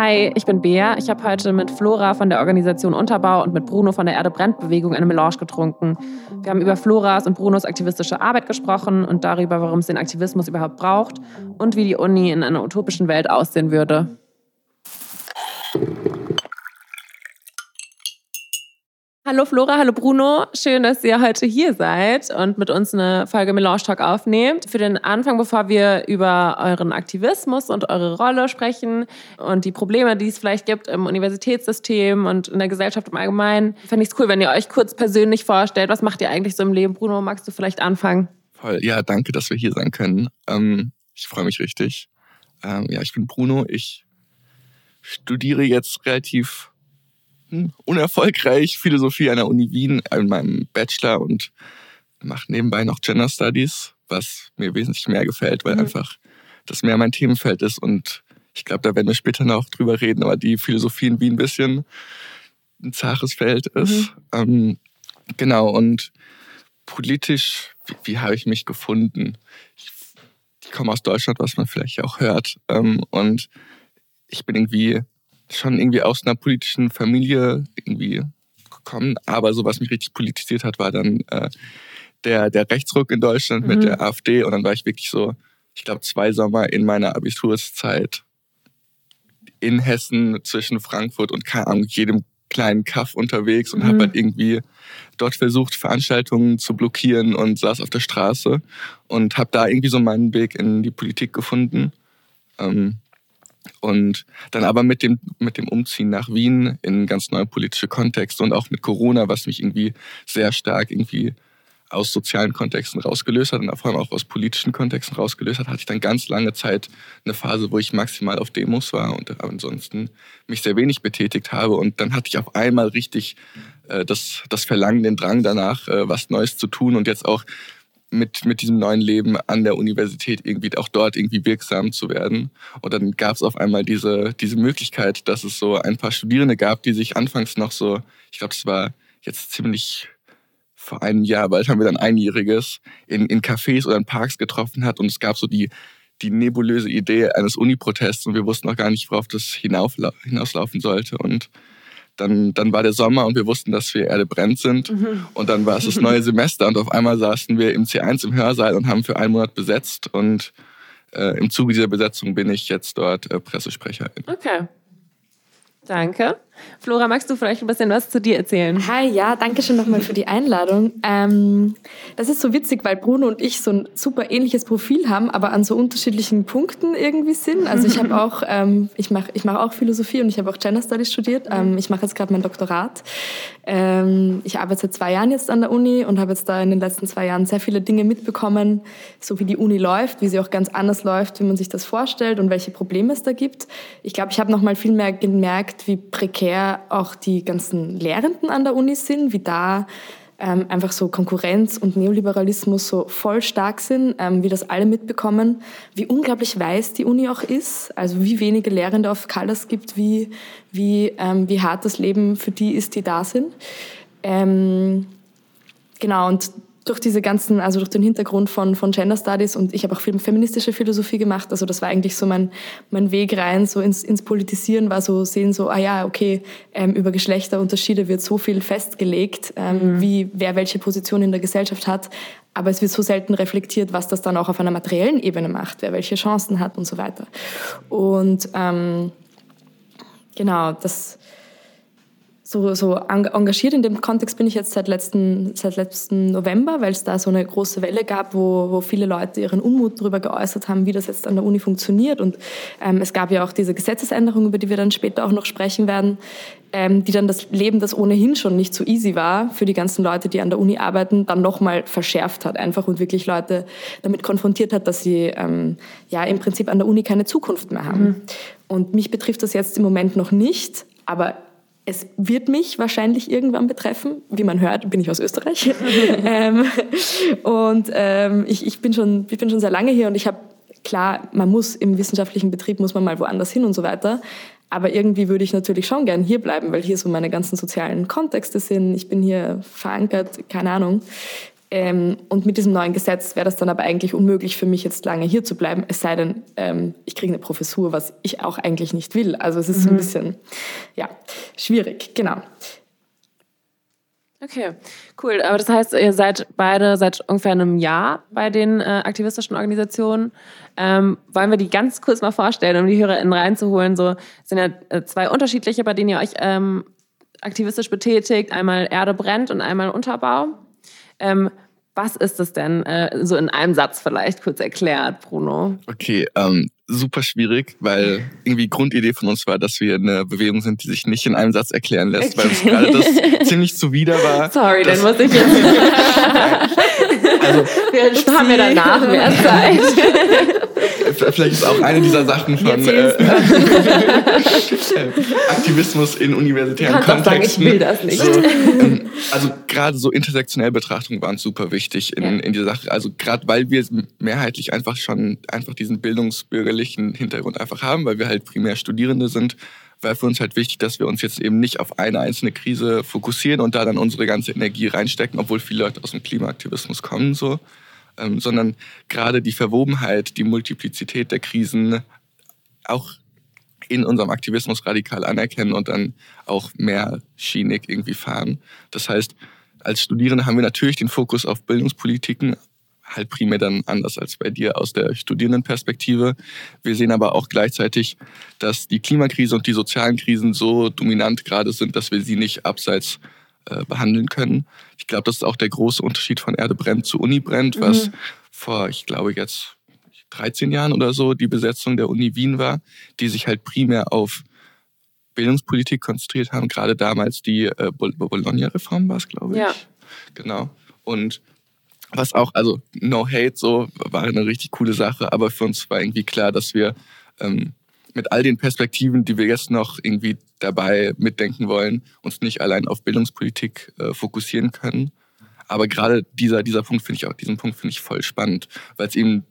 Hi, ich bin Bea. Ich habe heute mit Flora von der Organisation Unterbau und mit Bruno von der Erde brennt Bewegung eine Melange getrunken. Wir haben über Floras und Brunos aktivistische Arbeit gesprochen und darüber, warum es den Aktivismus überhaupt braucht und wie die Uni in einer utopischen Welt aussehen würde. Hallo Flora, hallo Bruno. Schön, dass ihr heute hier seid und mit uns eine Folge Melange Talk aufnehmt. Für den Anfang, bevor wir über euren Aktivismus und eure Rolle sprechen und die Probleme, die es vielleicht gibt im Universitätssystem und in der Gesellschaft im Allgemeinen, fände ich es cool, wenn ihr euch kurz persönlich vorstellt. Was macht ihr eigentlich so im Leben? Bruno, magst du vielleicht anfangen? Voll. Ja, danke, dass wir hier sein können. Ähm, ich freue mich richtig. Ähm, ja, ich bin Bruno. Ich studiere jetzt relativ unerfolgreich Philosophie an der Uni Wien in meinem Bachelor und mache nebenbei noch Gender Studies, was mir wesentlich mehr gefällt, weil mhm. einfach das mehr mein Themenfeld ist und ich glaube, da werden wir später noch drüber reden, aber die Philosophie in Wien ein bisschen ein zaches Feld ist. Mhm. Ähm, genau, und politisch, wie, wie habe ich mich gefunden? Ich, ich komme aus Deutschland, was man vielleicht auch hört. Ähm, und ich bin irgendwie schon irgendwie aus einer politischen Familie irgendwie gekommen. Aber so was mich richtig politisiert hat, war dann äh, der, der Rechtsruck in Deutschland mhm. mit der AfD. Und dann war ich wirklich so, ich glaube, zwei Sommer in meiner Abiturszeit in Hessen zwischen Frankfurt und Ahnung, jedem kleinen Kaff unterwegs und mhm. habe halt irgendwie dort versucht, Veranstaltungen zu blockieren und saß auf der Straße und habe da irgendwie so meinen Weg in die Politik gefunden. Ähm, und dann aber mit dem, mit dem Umziehen nach Wien in ganz neue politische Kontexte und auch mit Corona, was mich irgendwie sehr stark irgendwie aus sozialen Kontexten rausgelöst hat und vor allem auch aus politischen Kontexten rausgelöst hat, hatte ich dann ganz lange Zeit eine Phase, wo ich maximal auf Demos war und ansonsten mich sehr wenig betätigt habe. Und dann hatte ich auf einmal richtig äh, das, das Verlangen, den Drang danach, äh, was Neues zu tun und jetzt auch mit, mit diesem neuen Leben an der Universität irgendwie auch dort irgendwie wirksam zu werden. Und dann gab es auf einmal diese, diese Möglichkeit, dass es so ein paar Studierende gab, die sich anfangs noch so, ich glaube, es war jetzt ziemlich vor einem Jahr, bald haben wir dann einjähriges, in, in Cafés oder in Parks getroffen hat und es gab so die, die nebulöse Idee eines Uni-Protests und wir wussten noch gar nicht, worauf das hinauslaufen sollte. Und dann, dann war der Sommer und wir wussten, dass wir Erde brennt sind. Mhm. Und dann war es das neue Semester und auf einmal saßen wir im C1 im Hörsaal und haben für einen Monat besetzt. Und äh, im Zuge dieser Besetzung bin ich jetzt dort äh, Pressesprecherin. Okay. Danke. Flora, magst du vielleicht ein bisschen was zu dir erzählen? Hi, ja, danke schön nochmal für die Einladung. Ähm, das ist so witzig, weil Bruno und ich so ein super ähnliches Profil haben, aber an so unterschiedlichen Punkten irgendwie sind. Also ich habe auch, ähm, ich mache ich mach auch Philosophie und ich habe auch Gender Studies studiert. Ähm, ich mache jetzt gerade mein Doktorat. Ähm, ich arbeite seit zwei Jahren jetzt an der Uni und habe jetzt da in den letzten zwei Jahren sehr viele Dinge mitbekommen, so wie die Uni läuft, wie sie auch ganz anders läuft, wie man sich das vorstellt und welche Probleme es da gibt. Ich glaube, ich habe noch mal viel mehr gemerkt, wie prekär prekär auch die ganzen Lehrenden an der Uni sind, wie da ähm, einfach so Konkurrenz und Neoliberalismus so voll stark sind, ähm, wie das alle mitbekommen, wie unglaublich weiß die Uni auch ist, also wie wenige Lehrende auf Colors gibt, wie, wie, ähm, wie hart das Leben für die ist, die da sind. Ähm, genau, und durch diese ganzen, also durch den Hintergrund von, von Gender Studies und ich habe auch viel feministische Philosophie gemacht. Also das war eigentlich so mein, mein Weg rein, so ins, ins Politisieren war so sehen, so, ah ja, okay, ähm, über Geschlechterunterschiede wird so viel festgelegt, ähm, mhm. wie wer welche Position in der Gesellschaft hat. Aber es wird so selten reflektiert, was das dann auch auf einer materiellen Ebene macht, wer welche Chancen hat und so weiter. Und ähm, genau, das so, so engagiert in dem Kontext bin ich jetzt seit letzten, seit letzten November, weil es da so eine große Welle gab, wo, wo viele Leute ihren Unmut darüber geäußert haben, wie das jetzt an der Uni funktioniert. Und ähm, es gab ja auch diese Gesetzesänderung, über die wir dann später auch noch sprechen werden, ähm, die dann das Leben, das ohnehin schon nicht so easy war, für die ganzen Leute, die an der Uni arbeiten, dann nochmal verschärft hat einfach und wirklich Leute damit konfrontiert hat, dass sie ähm, ja im Prinzip an der Uni keine Zukunft mehr haben. Mhm. Und mich betrifft das jetzt im Moment noch nicht, aber es wird mich wahrscheinlich irgendwann betreffen. Wie man hört, bin ich aus Österreich. ähm, und ähm, ich, ich, bin schon, ich bin schon sehr lange hier und ich habe, klar, man muss im wissenschaftlichen Betrieb, muss man mal woanders hin und so weiter. Aber irgendwie würde ich natürlich schon gern hier bleiben, weil hier so meine ganzen sozialen Kontexte sind. Ich bin hier verankert, keine Ahnung. Ähm, und mit diesem neuen Gesetz wäre das dann aber eigentlich unmöglich für mich, jetzt lange hier zu bleiben, es sei denn, ähm, ich kriege eine Professur, was ich auch eigentlich nicht will. Also es ist mhm. so ein bisschen, ja, schwierig, genau. Okay, cool. Aber das heißt, ihr seid beide seit ungefähr einem Jahr bei den äh, aktivistischen Organisationen. Ähm, wollen wir die ganz kurz mal vorstellen, um die HörerInnen reinzuholen? So es sind ja äh, zwei unterschiedliche, bei denen ihr euch ähm, aktivistisch betätigt. Einmal Erde brennt und einmal Unterbau. Ähm, was ist es denn? Äh, so in einem Satz vielleicht kurz erklärt, Bruno. Okay, ähm, super schwierig, weil irgendwie Grundidee von uns war, dass wir eine Bewegung sind, die sich nicht in einem Satz erklären lässt, okay. weil uns gerade das ziemlich zuwider war. Sorry, dann muss ich jetzt. also, wir haben ja danach mehr Zeit. Vielleicht ist auch eine dieser Sachen von äh, Aktivismus in universitären Kontexten. Sagen, ich will das nicht. So, ähm, also gerade so intersektionelle Betrachtungen waren super wichtig in, ja. in dieser Sache. Also gerade weil wir mehrheitlich einfach schon einfach diesen bildungsbürgerlichen Hintergrund einfach haben, weil wir halt primär Studierende sind, war für uns halt wichtig, dass wir uns jetzt eben nicht auf eine einzelne Krise fokussieren und da dann unsere ganze Energie reinstecken, obwohl viele Leute aus dem Klimaaktivismus kommen so ähm, sondern gerade die Verwobenheit, die Multiplizität der Krisen auch in unserem Aktivismus radikal anerkennen und dann auch mehr schienig irgendwie fahren. Das heißt, als Studierende haben wir natürlich den Fokus auf Bildungspolitiken, halt primär dann anders als bei dir aus der Studierendenperspektive. Wir sehen aber auch gleichzeitig, dass die Klimakrise und die sozialen Krisen so dominant gerade sind, dass wir sie nicht abseits äh, behandeln können. Ich glaube, das ist auch der große Unterschied von Erde brennt zu Uni brennt, was mhm. vor, ich glaube, jetzt 13 Jahren oder so die Besetzung der Uni Wien war, die sich halt primär auf Bildungspolitik konzentriert haben. Gerade damals die äh, Bologna-Reform war es, glaube ich. Ja. Genau. Und was auch, also no hate, so war eine richtig coole Sache, aber für uns war irgendwie klar, dass wir ähm, mit all den Perspektiven, die wir jetzt noch irgendwie dabei mitdenken wollen, uns nicht allein auf Bildungspolitik äh, fokussieren können. Aber gerade dieser, dieser Punkt finde ich auch, diesen Punkt finde ich voll spannend, weil es eben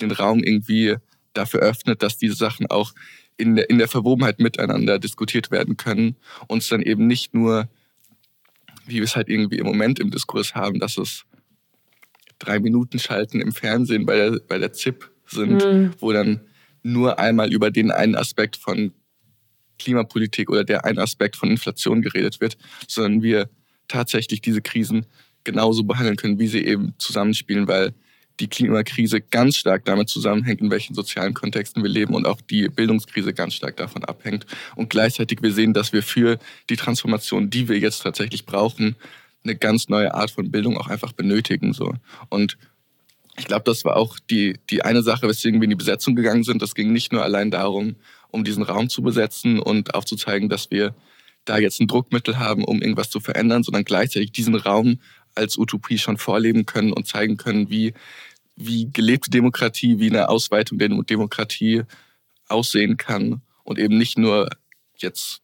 den Raum irgendwie dafür öffnet, dass diese Sachen auch in der, in der Verwobenheit miteinander diskutiert werden können und es dann eben nicht nur, wie wir es halt irgendwie im Moment im Diskurs haben, dass es drei Minuten Schalten im Fernsehen bei der, bei der ZIP sind, mhm. wo dann nur einmal über den einen Aspekt von Klimapolitik oder der einen Aspekt von Inflation geredet wird, sondern wir tatsächlich diese Krisen genauso behandeln können, wie sie eben zusammenspielen, weil die Klimakrise ganz stark damit zusammenhängt, in welchen sozialen Kontexten wir leben und auch die Bildungskrise ganz stark davon abhängt. Und gleichzeitig wir sehen, dass wir für die Transformation, die wir jetzt tatsächlich brauchen, eine ganz neue Art von Bildung auch einfach benötigen. So. Und ich glaube, das war auch die, die eine Sache, weswegen wir in die Besetzung gegangen sind. Das ging nicht nur allein darum, um diesen Raum zu besetzen und aufzuzeigen, dass wir da jetzt ein Druckmittel haben, um irgendwas zu verändern, sondern gleichzeitig diesen Raum als Utopie schon vorleben können und zeigen können, wie, wie gelebte Demokratie, wie eine Ausweitung der Demokratie aussehen kann und eben nicht nur jetzt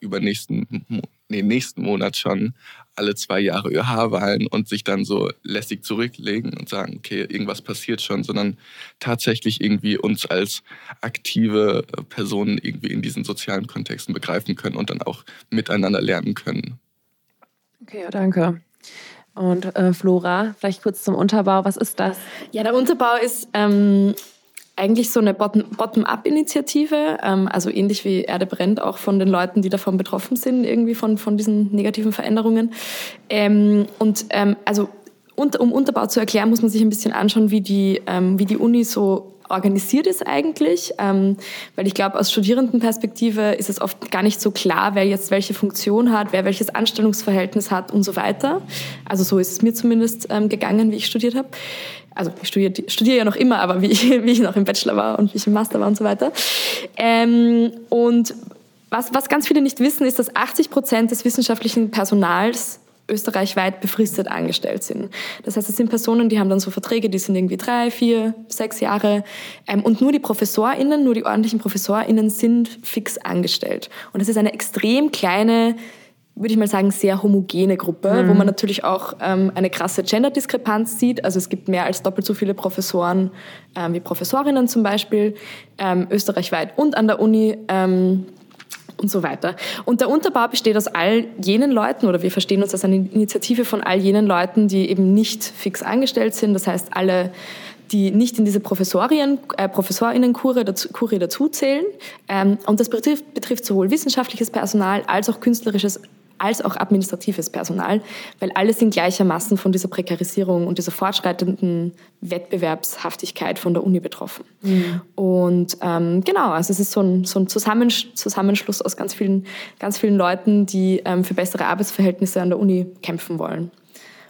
über nächsten, nee, nächsten Monat schon alle zwei Jahre ÖH-Wahlen und sich dann so lässig zurücklegen und sagen, okay, irgendwas passiert schon, sondern tatsächlich irgendwie uns als aktive Personen irgendwie in diesen sozialen Kontexten begreifen können und dann auch miteinander lernen können. Okay, ja, danke. Und äh, Flora, vielleicht kurz zum Unterbau. Was ist das? Ja, der Unterbau ist ähm, eigentlich so eine Bottom-up-Initiative, ähm, also ähnlich wie Erde brennt, auch von den Leuten, die davon betroffen sind, irgendwie von, von diesen negativen Veränderungen. Ähm, und ähm, also und, um Unterbau zu erklären, muss man sich ein bisschen anschauen, wie die, ähm, wie die Uni so organisiert ist eigentlich, ähm, weil ich glaube, aus Studierendenperspektive ist es oft gar nicht so klar, wer jetzt welche Funktion hat, wer welches Anstellungsverhältnis hat und so weiter. Also so ist es mir zumindest ähm, gegangen, wie ich studiert habe also ich studiere, studiere ja noch immer, aber wie ich, wie ich noch im Bachelor war und wie ich im Master war und so weiter. Ähm, und was, was ganz viele nicht wissen, ist, dass 80 Prozent des wissenschaftlichen Personals österreichweit befristet angestellt sind. Das heißt, es sind Personen, die haben dann so Verträge, die sind irgendwie drei, vier, sechs Jahre. Ähm, und nur die ProfessorInnen, nur die ordentlichen ProfessorInnen sind fix angestellt. Und das ist eine extrem kleine würde ich mal sagen, sehr homogene Gruppe, mhm. wo man natürlich auch ähm, eine krasse Gender-Diskrepanz sieht. Also es gibt mehr als doppelt so viele Professoren ähm, wie Professorinnen zum Beispiel, ähm, österreichweit und an der Uni. Ähm, und so weiter. Und der Unterbau besteht aus all jenen Leuten, oder wir verstehen uns als eine Initiative von all jenen Leuten, die eben nicht fix angestellt sind, das heißt alle die nicht in diese Professorien, äh, Professorinnenkurie dazu, Kurie dazuzählen. Ähm, und das betrifft, betrifft sowohl wissenschaftliches Personal als auch künstlerisches als auch administratives Personal, weil alle sind gleichermaßen von dieser Prekarisierung und dieser fortschreitenden Wettbewerbshaftigkeit von der Uni betroffen. Mhm. Und ähm, genau, also es ist so ein, so ein Zusammenschluss aus ganz vielen, ganz vielen Leuten, die ähm, für bessere Arbeitsverhältnisse an der Uni kämpfen wollen.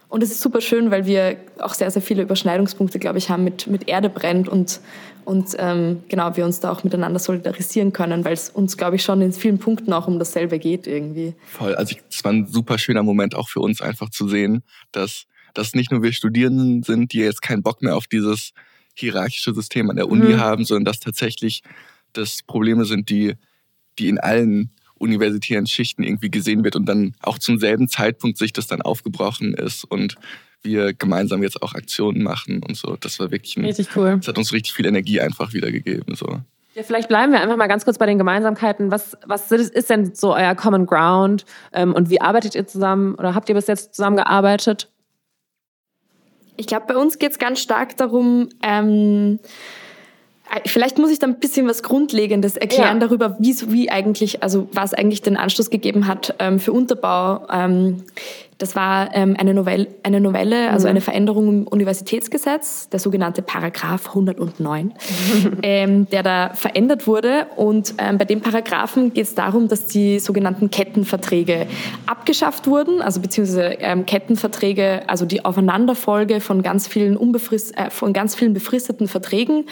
Und es ist super schön, weil wir auch sehr, sehr viele Überschneidungspunkte, glaube ich, haben mit, mit Erde brennt und, und ähm, genau, wir uns da auch miteinander solidarisieren können, weil es uns, glaube ich, schon in vielen Punkten auch um dasselbe geht irgendwie. Voll. Also es war ein super schöner Moment auch für uns einfach zu sehen, dass, dass nicht nur wir Studierenden sind, die jetzt keinen Bock mehr auf dieses hierarchische System an der Uni mhm. haben, sondern dass tatsächlich das Probleme sind, die, die in allen universitären Schichten irgendwie gesehen wird und dann auch zum selben Zeitpunkt sich das dann aufgebrochen ist und wir gemeinsam jetzt auch Aktionen machen und so. Das war wirklich ein, richtig cool. Das hat uns richtig viel Energie einfach wiedergegeben. So. Ja, vielleicht bleiben wir einfach mal ganz kurz bei den Gemeinsamkeiten. Was, was ist denn so euer Common Ground ähm, und wie arbeitet ihr zusammen oder habt ihr bis jetzt zusammengearbeitet? Ich glaube, bei uns geht es ganz stark darum, ähm, Vielleicht muss ich da ein bisschen was Grundlegendes erklären ja. darüber, wie, wie eigentlich, also was eigentlich den Anstoß gegeben hat ähm, für Unterbau. Ähm, das war ähm, eine, Novelle, eine Novelle, also mhm. eine Veränderung im Universitätsgesetz, der sogenannte Paragraph 109, ähm, der da verändert wurde. Und ähm, bei dem Paragraphen geht es darum, dass die sogenannten Kettenverträge abgeschafft wurden, also beziehungsweise ähm, Kettenverträge, also die Aufeinanderfolge von ganz vielen, unbefrist, äh, von ganz vielen befristeten Verträgen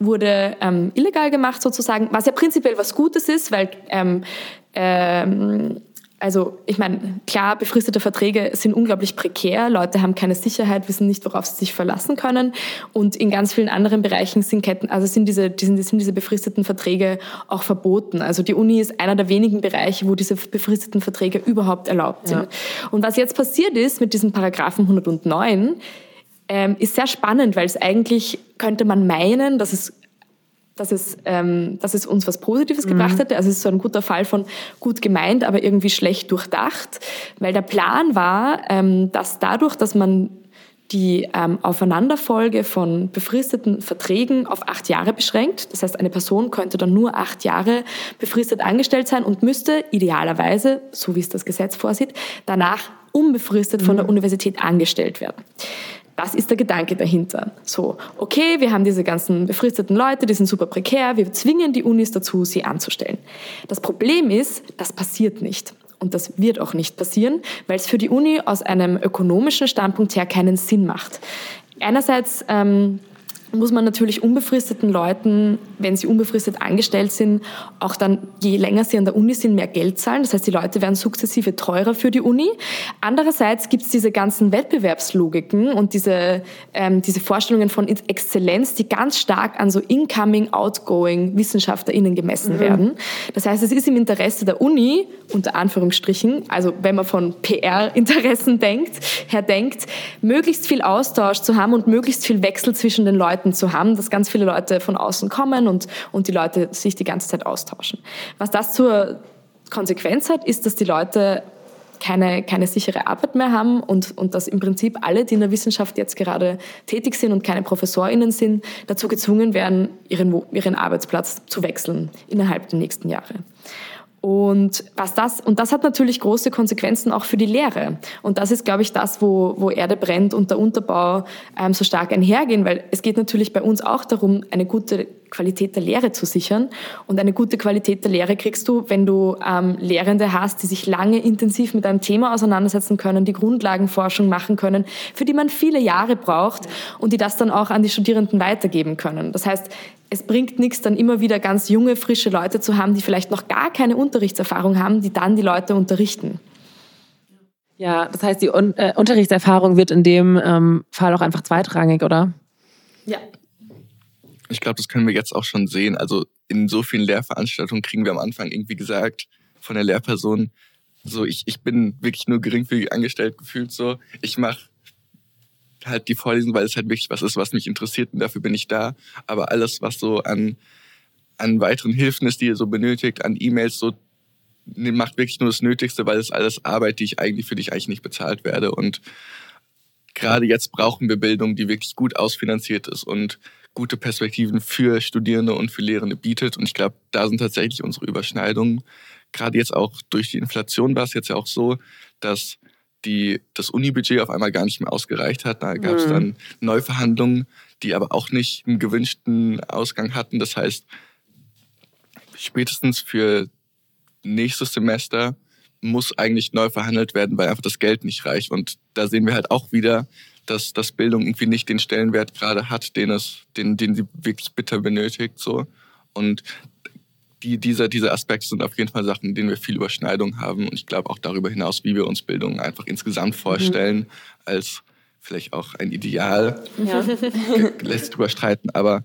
wurde ähm, illegal gemacht sozusagen, was ja prinzipiell was Gutes ist, weil ähm, ähm, also ich meine, klar, befristete Verträge sind unglaublich prekär, Leute haben keine Sicherheit, wissen nicht, worauf sie sich verlassen können. Und in ganz vielen anderen Bereichen sind Ketten, also sind diese, sind, sind diese befristeten Verträge auch verboten. Also die Uni ist einer der wenigen Bereiche, wo diese befristeten Verträge überhaupt erlaubt sind. Ja. Und was jetzt passiert ist mit diesem Paragraphen 109, ähm, ist sehr spannend, weil es eigentlich könnte man meinen, dass es dass es, ähm, dass es uns was Positives mhm. gebracht hätte. Also es ist so ein guter Fall von gut gemeint, aber irgendwie schlecht durchdacht, weil der Plan war, ähm, dass dadurch, dass man die ähm, Aufeinanderfolge von befristeten Verträgen auf acht Jahre beschränkt. Das heißt, eine Person könnte dann nur acht Jahre befristet angestellt sein und müsste idealerweise, so wie es das Gesetz vorsieht, danach unbefristet von der mhm. Universität angestellt werden. Das ist der Gedanke dahinter. So, okay, wir haben diese ganzen befristeten Leute, die sind super prekär, wir zwingen die Unis dazu, sie anzustellen. Das Problem ist, das passiert nicht. Und das wird auch nicht passieren, weil es für die Uni aus einem ökonomischen Standpunkt her keinen Sinn macht. Einerseits ähm, muss man natürlich unbefristeten Leuten, wenn sie unbefristet angestellt sind, auch dann, je länger sie an der Uni sind, mehr Geld zahlen. Das heißt, die Leute werden sukzessive teurer für die Uni. Andererseits gibt es diese ganzen Wettbewerbslogiken und diese, ähm, diese Vorstellungen von Exzellenz, die ganz stark an so incoming, outgoing WissenschaftlerInnen gemessen mhm. werden. Das heißt, es ist im Interesse der Uni, unter Anführungsstrichen, also wenn man von PR-Interessen denkt, her denkt, möglichst viel Austausch zu haben und möglichst viel Wechsel zwischen den Leuten Leuten zu haben, dass ganz viele Leute von außen kommen und, und die Leute sich die ganze Zeit austauschen. Was das zur Konsequenz hat, ist, dass die Leute keine, keine sichere Arbeit mehr haben und, und dass im Prinzip alle, die in der Wissenschaft jetzt gerade tätig sind und keine ProfessorInnen sind, dazu gezwungen werden, ihren, ihren Arbeitsplatz zu wechseln innerhalb der nächsten Jahre. Und was das, und das hat natürlich große Konsequenzen auch für die Lehre. Und das ist, glaube ich, das, wo, wo Erde brennt und der Unterbau ähm, so stark einhergehen, weil es geht natürlich bei uns auch darum, eine gute Qualität der Lehre zu sichern. Und eine gute Qualität der Lehre kriegst du, wenn du ähm, Lehrende hast, die sich lange intensiv mit einem Thema auseinandersetzen können, die Grundlagenforschung machen können, für die man viele Jahre braucht und die das dann auch an die Studierenden weitergeben können. Das heißt, es bringt nichts, dann immer wieder ganz junge, frische Leute zu haben, die vielleicht noch gar keine Unterrichtserfahrung haben, die dann die Leute unterrichten. Ja, das heißt, die Un äh, Unterrichtserfahrung wird in dem ähm, Fall auch einfach zweitrangig, oder? Ja, ich glaube, das können wir jetzt auch schon sehen. Also in so vielen Lehrveranstaltungen kriegen wir am Anfang irgendwie gesagt von der Lehrperson, so ich, ich bin wirklich nur geringfügig angestellt gefühlt so. Ich mache halt die Vorlesung, weil es halt wirklich was ist, was mich interessiert und dafür bin ich da. Aber alles, was so an, an weiteren Hilfen ist, die ihr so benötigt, an E-Mails, so macht wirklich nur das Nötigste, weil es alles Arbeit, die ich eigentlich für dich eigentlich nicht bezahlt werde. Und gerade jetzt brauchen wir Bildung, die wirklich gut ausfinanziert ist und gute Perspektiven für Studierende und für Lehrende bietet. Und ich glaube, da sind tatsächlich unsere Überschneidungen. Gerade jetzt auch durch die Inflation war es jetzt ja auch so, dass die, das Unibudget auf einmal gar nicht mehr ausgereicht hat. Da gab es mhm. dann Neuverhandlungen, die aber auch nicht einen gewünschten Ausgang hatten. Das heißt, spätestens für nächstes Semester muss eigentlich neu verhandelt werden, weil einfach das Geld nicht reicht. Und da sehen wir halt auch wieder, dass, dass Bildung irgendwie nicht den Stellenwert gerade hat, den, es, den, den sie wirklich bitter benötigt. So. Und die, diese, diese Aspekte sind auf jeden Fall Sachen, in denen wir viel Überschneidung haben. Und ich glaube auch darüber hinaus, wie wir uns Bildung einfach insgesamt vorstellen, mhm. als vielleicht auch ein Ideal. Ja. Lässt sich drüber streiten, aber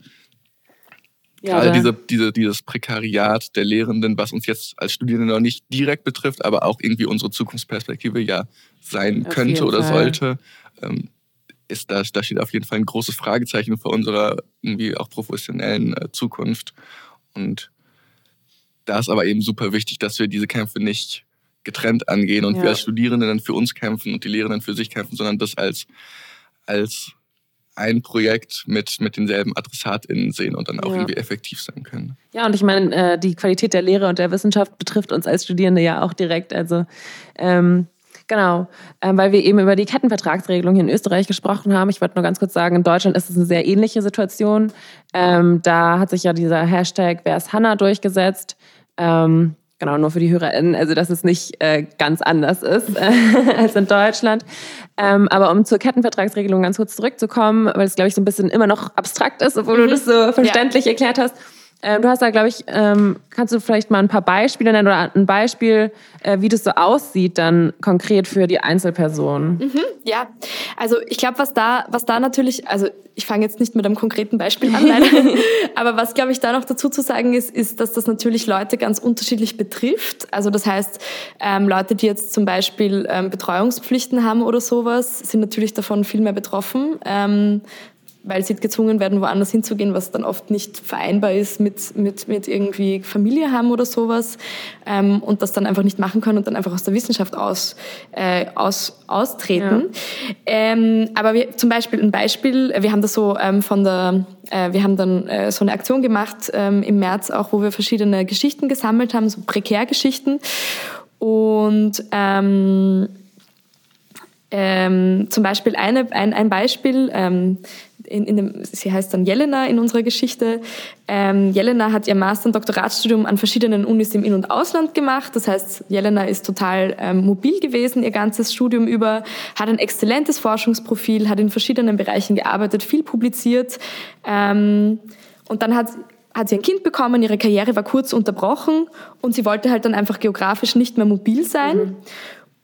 ja, gerade diese, diese, dieses Prekariat der Lehrenden, was uns jetzt als Studierende noch nicht direkt betrifft, aber auch irgendwie unsere Zukunftsperspektive ja sein könnte oder Fall. sollte, ähm, ist da, da steht auf jeden Fall ein großes Fragezeichen vor unserer irgendwie auch professionellen äh, Zukunft. Und da ist aber eben super wichtig, dass wir diese Kämpfe nicht getrennt angehen und ja. wir als Studierende dann für uns kämpfen und die Lehrenden für sich kämpfen, sondern das als, als ein Projekt mit, mit denselben AdressatInnen sehen und dann auch ja. irgendwie effektiv sein können. Ja, und ich meine, äh, die Qualität der Lehre und der Wissenschaft betrifft uns als Studierende ja auch direkt. Also ähm, Genau, ähm, weil wir eben über die Kettenvertragsregelung hier in Österreich gesprochen haben. Ich wollte nur ganz kurz sagen, in Deutschland ist es eine sehr ähnliche Situation. Ähm, da hat sich ja dieser Hashtag Wer ist Hanna durchgesetzt. Ähm, genau, nur für die HörerInnen, also dass es nicht äh, ganz anders ist äh, als in Deutschland. Ähm, aber um zur Kettenvertragsregelung ganz kurz zurückzukommen, weil es, glaube ich, so ein bisschen immer noch abstrakt ist, obwohl mhm. du das so verständlich ja. erklärt hast. Ähm, du hast da, glaube ich, ähm, kannst du vielleicht mal ein paar Beispiele nennen oder ein Beispiel, äh, wie das so aussieht dann konkret für die Einzelperson? Mhm, ja, also ich glaube, was da, was da natürlich, also ich fange jetzt nicht mit einem konkreten Beispiel an, leider, aber was, glaube ich, da noch dazu zu sagen ist, ist, dass das natürlich Leute ganz unterschiedlich betrifft. Also das heißt, ähm, Leute, die jetzt zum Beispiel ähm, Betreuungspflichten haben oder sowas, sind natürlich davon viel mehr betroffen. Ähm, weil sie gezwungen werden, woanders hinzugehen, was dann oft nicht vereinbar ist mit, mit, mit irgendwie Familie haben oder sowas ähm, und das dann einfach nicht machen können und dann einfach aus der Wissenschaft aus, äh, aus, austreten. Ja. Ähm, aber wir, zum Beispiel ein Beispiel, wir haben das so ähm, von der, äh, wir haben dann äh, so eine Aktion gemacht ähm, im März auch, wo wir verschiedene Geschichten gesammelt haben, so Prekärgeschichten und ähm, ähm, zum Beispiel eine, ein, ein Beispiel, ähm, in, in dem, sie heißt dann Jelena in unserer Geschichte. Ähm, Jelena hat ihr Master- und Doktoratsstudium an verschiedenen Unis im In- und Ausland gemacht. Das heißt, Jelena ist total ähm, mobil gewesen, ihr ganzes Studium über, hat ein exzellentes Forschungsprofil, hat in verschiedenen Bereichen gearbeitet, viel publiziert. Ähm, und dann hat hat sie ein Kind bekommen, ihre Karriere war kurz unterbrochen und sie wollte halt dann einfach geografisch nicht mehr mobil sein. Mhm.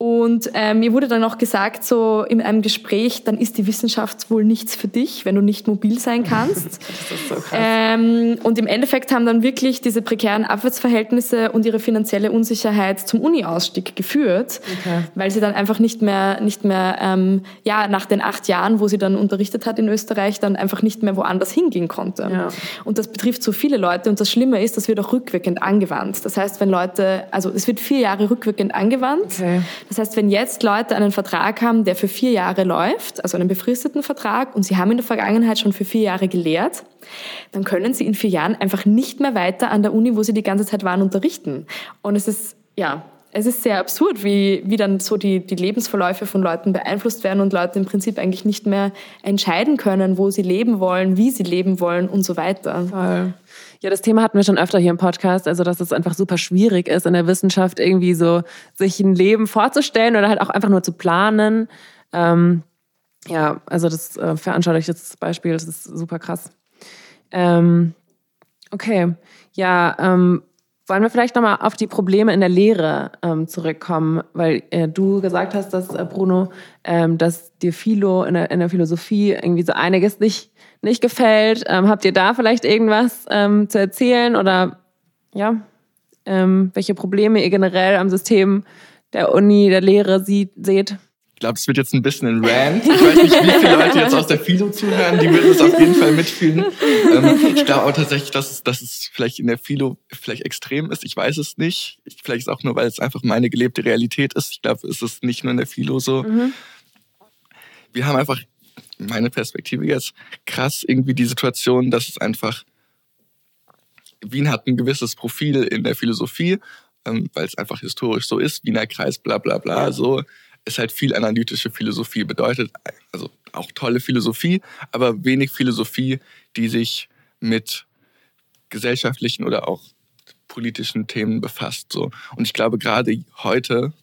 Und äh, mir wurde dann auch gesagt, so in einem Gespräch, dann ist die Wissenschaft wohl nichts für dich, wenn du nicht mobil sein kannst. so. Ähm, und im Endeffekt haben dann wirklich diese prekären Abwärtsverhältnisse und ihre finanzielle Unsicherheit zum Uni-Ausstieg geführt, okay. weil sie dann einfach nicht mehr, nicht mehr ähm, ja, nach den acht Jahren, wo sie dann unterrichtet hat in Österreich, dann einfach nicht mehr woanders hingehen konnte. Ja. Und das betrifft so viele Leute. Und das Schlimme ist, das wird auch rückwirkend angewandt. Das heißt, wenn Leute, also es wird vier Jahre rückwirkend angewandt. Okay. Das heißt, wenn jetzt Leute einen Vertrag haben, der für vier Jahre läuft, also einen befristeten Vertrag, und sie haben in der Vergangenheit schon für vier Jahre gelehrt, dann können sie in vier Jahren einfach nicht mehr weiter an der Uni, wo sie die ganze Zeit waren, unterrichten. Und es ist, ja, es ist sehr absurd, wie, wie dann so die, die Lebensverläufe von Leuten beeinflusst werden und Leute im Prinzip eigentlich nicht mehr entscheiden können, wo sie leben wollen, wie sie leben wollen und so weiter. Voll. Ja, das Thema hatten wir schon öfter hier im Podcast, also dass es einfach super schwierig ist in der Wissenschaft irgendwie so sich ein Leben vorzustellen oder halt auch einfach nur zu planen. Ähm, ja, also das äh, veranschaulicht das Beispiel, das ist super krass. Ähm, okay, ja, ähm, wollen wir vielleicht nochmal auf die Probleme in der Lehre ähm, zurückkommen, weil äh, du gesagt hast, dass äh, Bruno, ähm, dass dir Philo in der, in der Philosophie irgendwie so einiges nicht nicht gefällt. Ähm, habt ihr da vielleicht irgendwas ähm, zu erzählen oder ja, ähm, welche Probleme ihr generell am System der Uni, der Lehre sieht, seht? Ich glaube, es wird jetzt ein bisschen ein Rant. Ich weiß nicht, wie viele Leute jetzt aus der Philo zuhören, die würden es auf jeden Fall mitfühlen. Ähm, ich glaube aber tatsächlich, dass es, dass es vielleicht in der Philo vielleicht extrem ist. Ich weiß es nicht. Vielleicht ist es auch nur, weil es einfach meine gelebte Realität ist. Ich glaube, es ist nicht nur in der Philo so. Mhm. Wir haben einfach, meine Perspektive jetzt, krass irgendwie die Situation, dass es einfach, Wien hat ein gewisses Profil in der Philosophie, ähm, weil es einfach historisch so ist, Wiener Kreis, bla bla bla, so ist halt viel analytische Philosophie. Bedeutet also auch tolle Philosophie, aber wenig Philosophie, die sich mit gesellschaftlichen oder auch politischen Themen befasst. So. Und ich glaube, gerade heute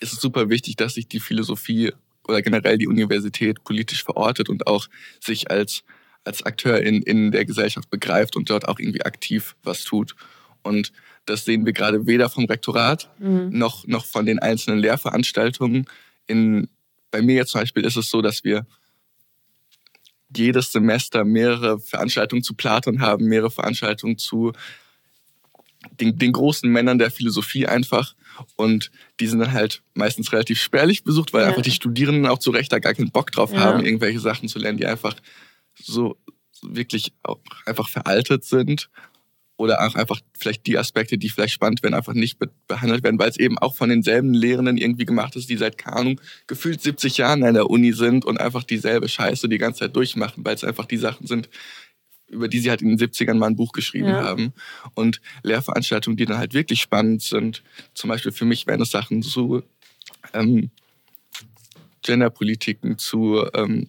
ist es super wichtig, dass sich die Philosophie oder generell die Universität politisch verortet und auch sich als, als Akteur in, in der Gesellschaft begreift und dort auch irgendwie aktiv was tut. Und das sehen wir gerade weder vom Rektorat mhm. noch, noch von den einzelnen Lehrveranstaltungen. In, bei mir jetzt zum Beispiel ist es so, dass wir jedes Semester mehrere Veranstaltungen zu Platon haben, mehrere Veranstaltungen zu den, den großen Männern der Philosophie einfach. Und die sind dann halt meistens relativ spärlich besucht, weil ja. einfach die Studierenden auch zu Recht da gar keinen Bock drauf ja. haben, irgendwelche Sachen zu lernen, die einfach so wirklich auch einfach veraltet sind oder auch einfach vielleicht die Aspekte, die vielleicht spannend werden, einfach nicht be behandelt werden, weil es eben auch von denselben Lehrenden irgendwie gemacht ist, die seit, keine Ahnung, gefühlt 70 Jahren an der Uni sind und einfach dieselbe Scheiße die ganze Zeit durchmachen, weil es einfach die Sachen sind, über die sie halt in den 70ern mal ein Buch geschrieben ja. haben. Und Lehrveranstaltungen, die dann halt wirklich spannend sind. Zum Beispiel für mich wären es Sachen zu ähm, Genderpolitiken, zu, ähm,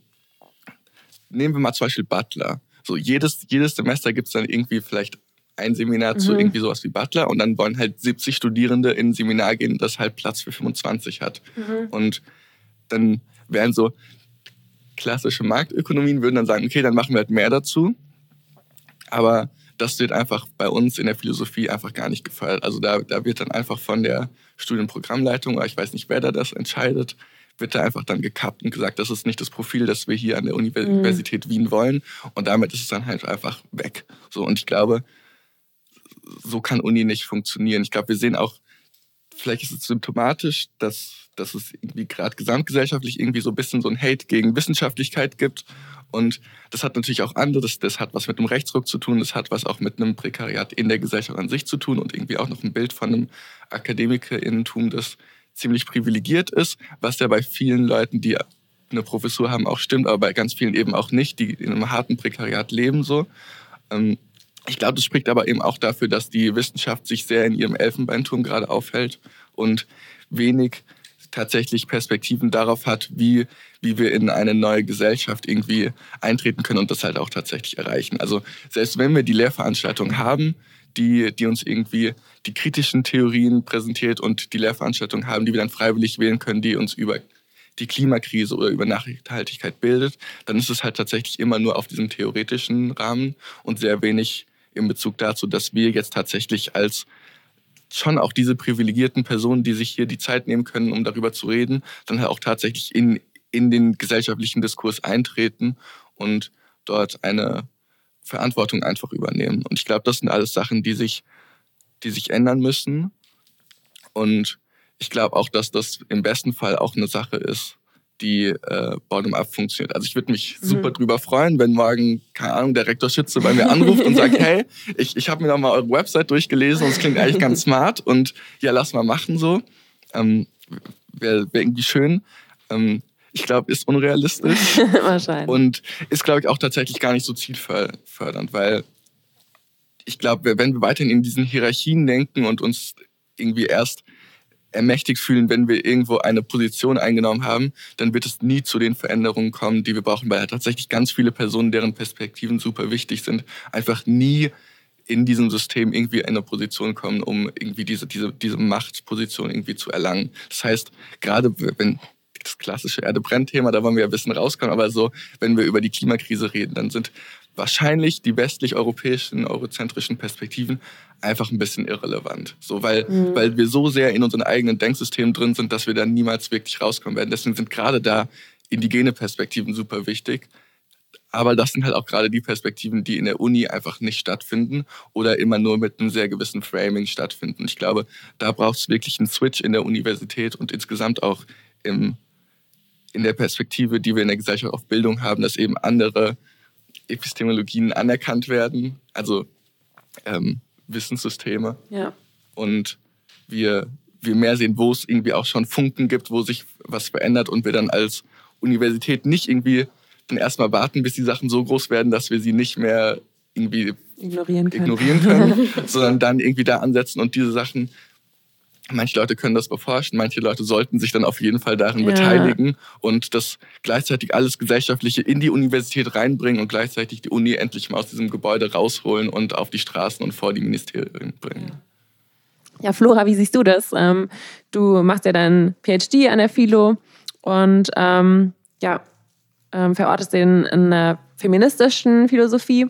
nehmen wir mal zum Beispiel Butler. So jedes, jedes Semester gibt es dann irgendwie vielleicht ein Seminar mhm. zu irgendwie sowas wie Butler und dann wollen halt 70 Studierende in ein Seminar gehen, das halt Platz für 25 hat. Mhm. Und dann wären so klassische Marktökonomien, würden dann sagen, okay, dann machen wir halt mehr dazu. Aber das wird einfach bei uns in der Philosophie einfach gar nicht gefeiert. Also da, da wird dann einfach von der Studienprogrammleitung, oder ich weiß nicht, wer da das entscheidet, wird da einfach dann gekappt und gesagt, das ist nicht das Profil, das wir hier an der Universität mhm. Wien wollen. Und damit ist es dann halt einfach weg. So, und ich glaube, so kann Uni nicht funktionieren. Ich glaube, wir sehen auch, vielleicht ist es symptomatisch, dass, dass es irgendwie gerade gesamtgesellschaftlich irgendwie so ein bisschen so ein Hate gegen Wissenschaftlichkeit gibt. Und das hat natürlich auch andere, das, das hat was mit einem Rechtsruck zu tun, das hat was auch mit einem Prekariat in der Gesellschaft an sich zu tun und irgendwie auch noch ein Bild von einem Akademikerinnentum, das ziemlich privilegiert ist, was ja bei vielen Leuten, die eine Professur haben, auch stimmt, aber bei ganz vielen eben auch nicht, die in einem harten Prekariat leben so. Ähm, ich glaube, das spricht aber eben auch dafür, dass die Wissenschaft sich sehr in ihrem Elfenbeinturm gerade aufhält und wenig tatsächlich Perspektiven darauf hat, wie, wie wir in eine neue Gesellschaft irgendwie eintreten können und das halt auch tatsächlich erreichen. Also selbst wenn wir die Lehrveranstaltung haben, die, die uns irgendwie die kritischen Theorien präsentiert und die Lehrveranstaltung haben, die wir dann freiwillig wählen können, die uns über die Klimakrise oder über Nachhaltigkeit bildet, dann ist es halt tatsächlich immer nur auf diesem theoretischen Rahmen und sehr wenig in Bezug dazu, dass wir jetzt tatsächlich als schon auch diese privilegierten Personen, die sich hier die Zeit nehmen können, um darüber zu reden, dann halt auch tatsächlich in, in den gesellschaftlichen Diskurs eintreten und dort eine Verantwortung einfach übernehmen. Und ich glaube, das sind alles Sachen, die sich, die sich ändern müssen. Und ich glaube auch, dass das im besten Fall auch eine Sache ist, die äh, Bottom-up funktioniert. Also ich würde mich mhm. super drüber freuen, wenn morgen, keine Ahnung, der Rektor Schütze bei mir anruft und sagt, hey, ich, ich habe mir noch mal eure Website durchgelesen und es klingt eigentlich ganz smart und ja, lass mal machen so. Ähm, Wäre wär irgendwie schön. Ähm, ich glaube, ist unrealistisch. Wahrscheinlich. Und ist, glaube ich, auch tatsächlich gar nicht so zielfördernd, weil ich glaube, wenn wir weiterhin in diesen Hierarchien denken und uns irgendwie erst ermächtigt fühlen, wenn wir irgendwo eine Position eingenommen haben, dann wird es nie zu den Veränderungen kommen, die wir brauchen, weil tatsächlich ganz viele Personen, deren Perspektiven super wichtig sind, einfach nie in diesem System irgendwie in eine Position kommen, um irgendwie diese, diese, diese Machtposition irgendwie zu erlangen. Das heißt, gerade wenn das klassische Erde brennt Thema, da wollen wir ein bisschen rauskommen, aber so, wenn wir über die Klimakrise reden, dann sind wahrscheinlich die westlich-europäischen, eurozentrischen Perspektiven einfach ein bisschen irrelevant. So, weil, mhm. weil wir so sehr in unseren eigenen Denksystemen drin sind, dass wir da niemals wirklich rauskommen werden. Deswegen sind gerade da indigene Perspektiven super wichtig. Aber das sind halt auch gerade die Perspektiven, die in der Uni einfach nicht stattfinden oder immer nur mit einem sehr gewissen Framing stattfinden. Ich glaube, da braucht es wirklich einen Switch in der Universität und insgesamt auch im, in der Perspektive, die wir in der Gesellschaft auf Bildung haben, dass eben andere Epistemologien anerkannt werden, also ähm, Wissenssysteme. Ja. Und wir, wir mehr sehen, wo es irgendwie auch schon Funken gibt, wo sich was verändert und wir dann als Universität nicht irgendwie dann erstmal warten, bis die Sachen so groß werden, dass wir sie nicht mehr irgendwie Ignorieren können. ignorieren können, sondern dann irgendwie da ansetzen und diese Sachen Manche Leute können das beforschen, manche Leute sollten sich dann auf jeden Fall darin Ja. beteiligen und das gleichzeitig alles Gesellschaftliche in die Universität reinbringen und gleichzeitig die Uni endlich mal aus diesem Gebäude rausholen und auf die Straßen und vor die Ministerien bringen. Ja, Flora, wie siehst du das? Ähm, du machst ja deinen PhD an der Philo und ähm, ja, ähm, verortest den in einer feministischen Philosophie.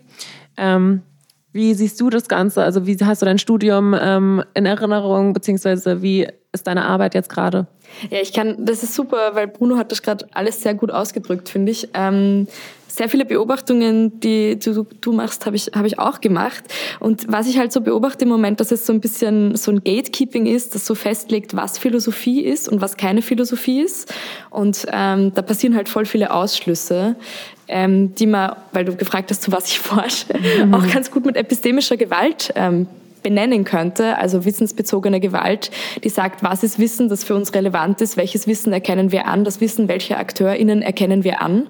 Wie siehst du das Ganze? Also wie hast du dein Studium ähm, in Erinnerung, beziehungsweise wie ist deine Arbeit jetzt gerade? Ja, ich kann, das ist super, weil Bruno hat das gerade alles sehr gut ausgedrückt, finde ich. Ähm, sehr viele Beobachtungen, die du, du machst, habe ich, habe ich auch gemacht. Und was ich halt so beobachte im Moment, dass es so ein bisschen so ein Gatekeeping ist, das so festlegt, was Philosophie ist und was keine Philosophie ist. Und ähm, da passieren halt voll viele Ausschlüsse, ähm, die man, weil du gefragt hast, zu was ich forsche, auch ganz gut mit epistemischer Gewalt ähm, benennen könnte, also wissensbezogene Gewalt, die sagt, was ist Wissen, das für uns relevant ist, welches Wissen erkennen wir an, das Wissen welcher AkteurInnen erkennen wir an.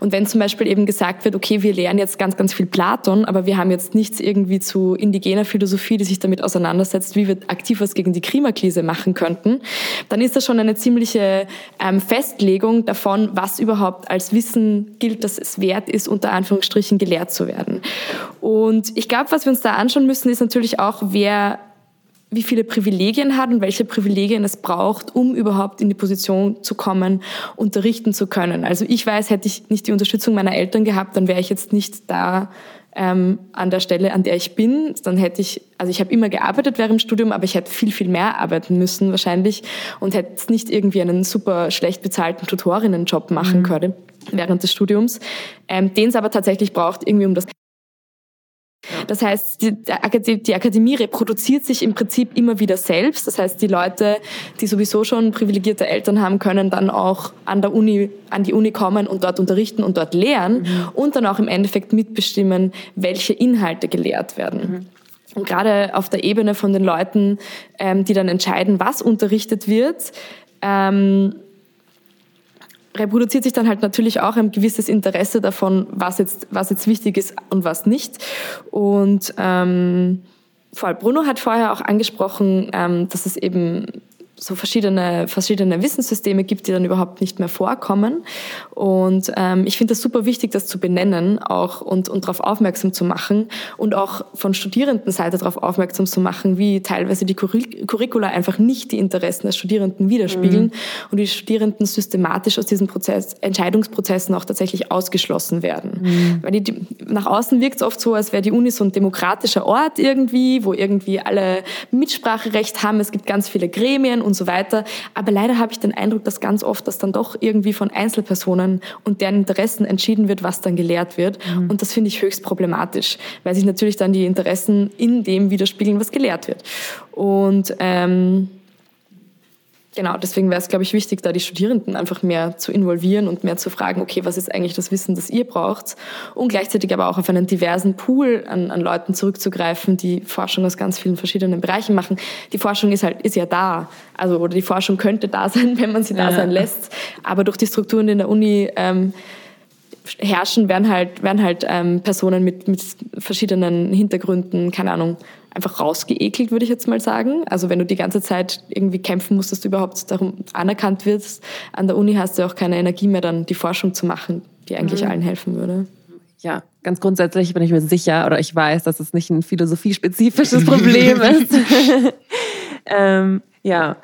Und wenn zum Beispiel eben gesagt wird, okay, wir lernen jetzt ganz, ganz viel Platon, aber wir haben jetzt nichts irgendwie zu indigener Philosophie, die sich damit auseinandersetzt, wie wir aktiv was gegen die Klimakrise machen könnten, dann ist das schon eine ziemliche ähm, Festlegung davon, was überhaupt als Wissen gilt, dass es wert ist, unter Anführungsstrichen gelehrt zu werden. Und ich glaube, was wir uns da anschauen müssen, ist natürlich auch, wer wie viele Privilegien hat und welche Privilegien es braucht, um überhaupt in die Position zu kommen, unterrichten zu können. Also ich weiß, hätte ich nicht die Unterstützung meiner Eltern gehabt, dann wäre ich jetzt nicht da ähm, an der Stelle, an der ich bin. Dann hätte ich, also ich habe immer gearbeitet während dem Studium, aber ich hätte viel, viel mehr arbeiten müssen wahrscheinlich und hätte nicht irgendwie einen super schlecht bezahlten Tutorinnenjob machen können während des Studiums, ähm, den es aber tatsächlich braucht, irgendwie um das das heißt, die, die Akademie reproduziert sich im Prinzip immer wieder selbst. Das heißt, die Leute, die sowieso schon privilegierte Eltern haben, können dann auch an der Uni, an die Uni kommen und dort unterrichten und dort lehren und dann auch im Endeffekt mitbestimmen, welche Inhalte gelehrt werden. Und gerade auf der Ebene von den Leuten, ähm, die dann entscheiden, was unterrichtet wird, ähm, reproduziert sich dann halt natürlich auch ein gewisses Interesse davon, was jetzt, was jetzt wichtig ist und was nicht. Und ähm, vor allem Bruno hat vorher auch angesprochen, ähm, dass es eben so verschiedene, verschiedene Wissenssysteme gibt, die dann überhaupt nicht mehr vorkommen. Und ähm, ich finde das super wichtig, das zu benennen auch und, und darauf aufmerksam zu machen und auch von Studierendenseite darauf aufmerksam zu machen, wie teilweise die Curric- Curricula einfach nicht die Interessen der Studierenden widerspiegeln und die Studierenden systematisch aus diesen Prozess, Entscheidungsprozessen auch tatsächlich ausgeschlossen werden. Weil die, die, nach außen wirkt es oft so, als wäre die Uni so ein demokratischer Ort irgendwie, wo irgendwie alle Mitspracherecht haben, es gibt ganz viele Gremien und so weiter. Aber leider habe ich den Eindruck, dass ganz oft das dann doch irgendwie von Einzelpersonen und deren Interessen entschieden wird, was dann gelehrt wird. Und das finde ich höchst problematisch, weil sich natürlich dann die Interessen in dem widerspiegeln, was gelehrt wird. Und ähm, Genau, deswegen wäre es, glaube ich, wichtig, da die Studierenden einfach mehr zu involvieren und mehr zu fragen, okay, was ist eigentlich das Wissen, das ihr braucht? Und gleichzeitig aber auch auf einen diversen Pool an, an Leuten zurückzugreifen, die Forschung aus ganz vielen verschiedenen Bereichen machen. Die Forschung ist halt, ist ja da. Also, oder die Forschung könnte da sein, wenn man sie da Ja. sein lässt. Aber durch die Strukturen in der Uni, ähm, herrschen, werden halt, werden halt ähm, Personen mit, mit verschiedenen Hintergründen, keine Ahnung, einfach rausgeekelt, würde ich jetzt mal sagen. Also wenn du die ganze Zeit irgendwie kämpfen musst, dass du überhaupt darum anerkannt wirst, an der Uni hast du auch keine Energie mehr, dann die Forschung zu machen, die eigentlich allen helfen würde. Ja, ganz grundsätzlich bin ich mir sicher oder ich weiß, dass es nicht ein philosophiespezifisches Problem ist. ähm, ja,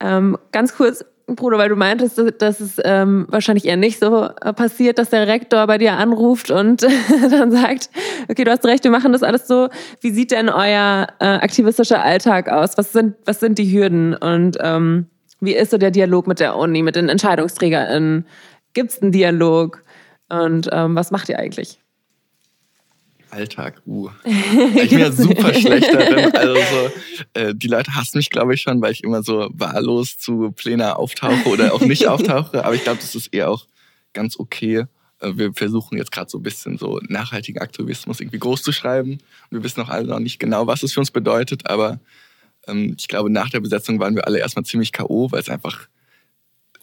ähm, ganz kurz, Bruder, weil du meintest, dass- dass es ähm, wahrscheinlich eher nicht so äh, passiert, dass der Rektor bei dir anruft und dann sagt, okay, du hast recht, wir machen das alles so. Wie sieht denn euer äh, aktivistischer Alltag aus? Was sind, was sind die Hürden und ähm, wie ist so der Dialog mit der Uni, mit den EntscheidungsträgerInnen? Gibt es einen Dialog? Und ähm, was macht ihr eigentlich? Alltag, uh. Ich bin ja super schlecht darin. Also so, äh, die Leute hassen mich, glaube ich, schon, weil ich immer so wahllos zu Pläne auftauche oder auch nicht auftauche. Aber ich glaube, das ist eher auch ganz okay. Äh, wir versuchen jetzt gerade so ein bisschen so nachhaltigen Aktivismus irgendwie groß zu schreiben. Wir wissen auch alle noch nicht genau, was es für uns bedeutet. Aber ähm, ich glaube, nach der Besetzung waren wir alle erstmal ziemlich K.O., weil es einfach,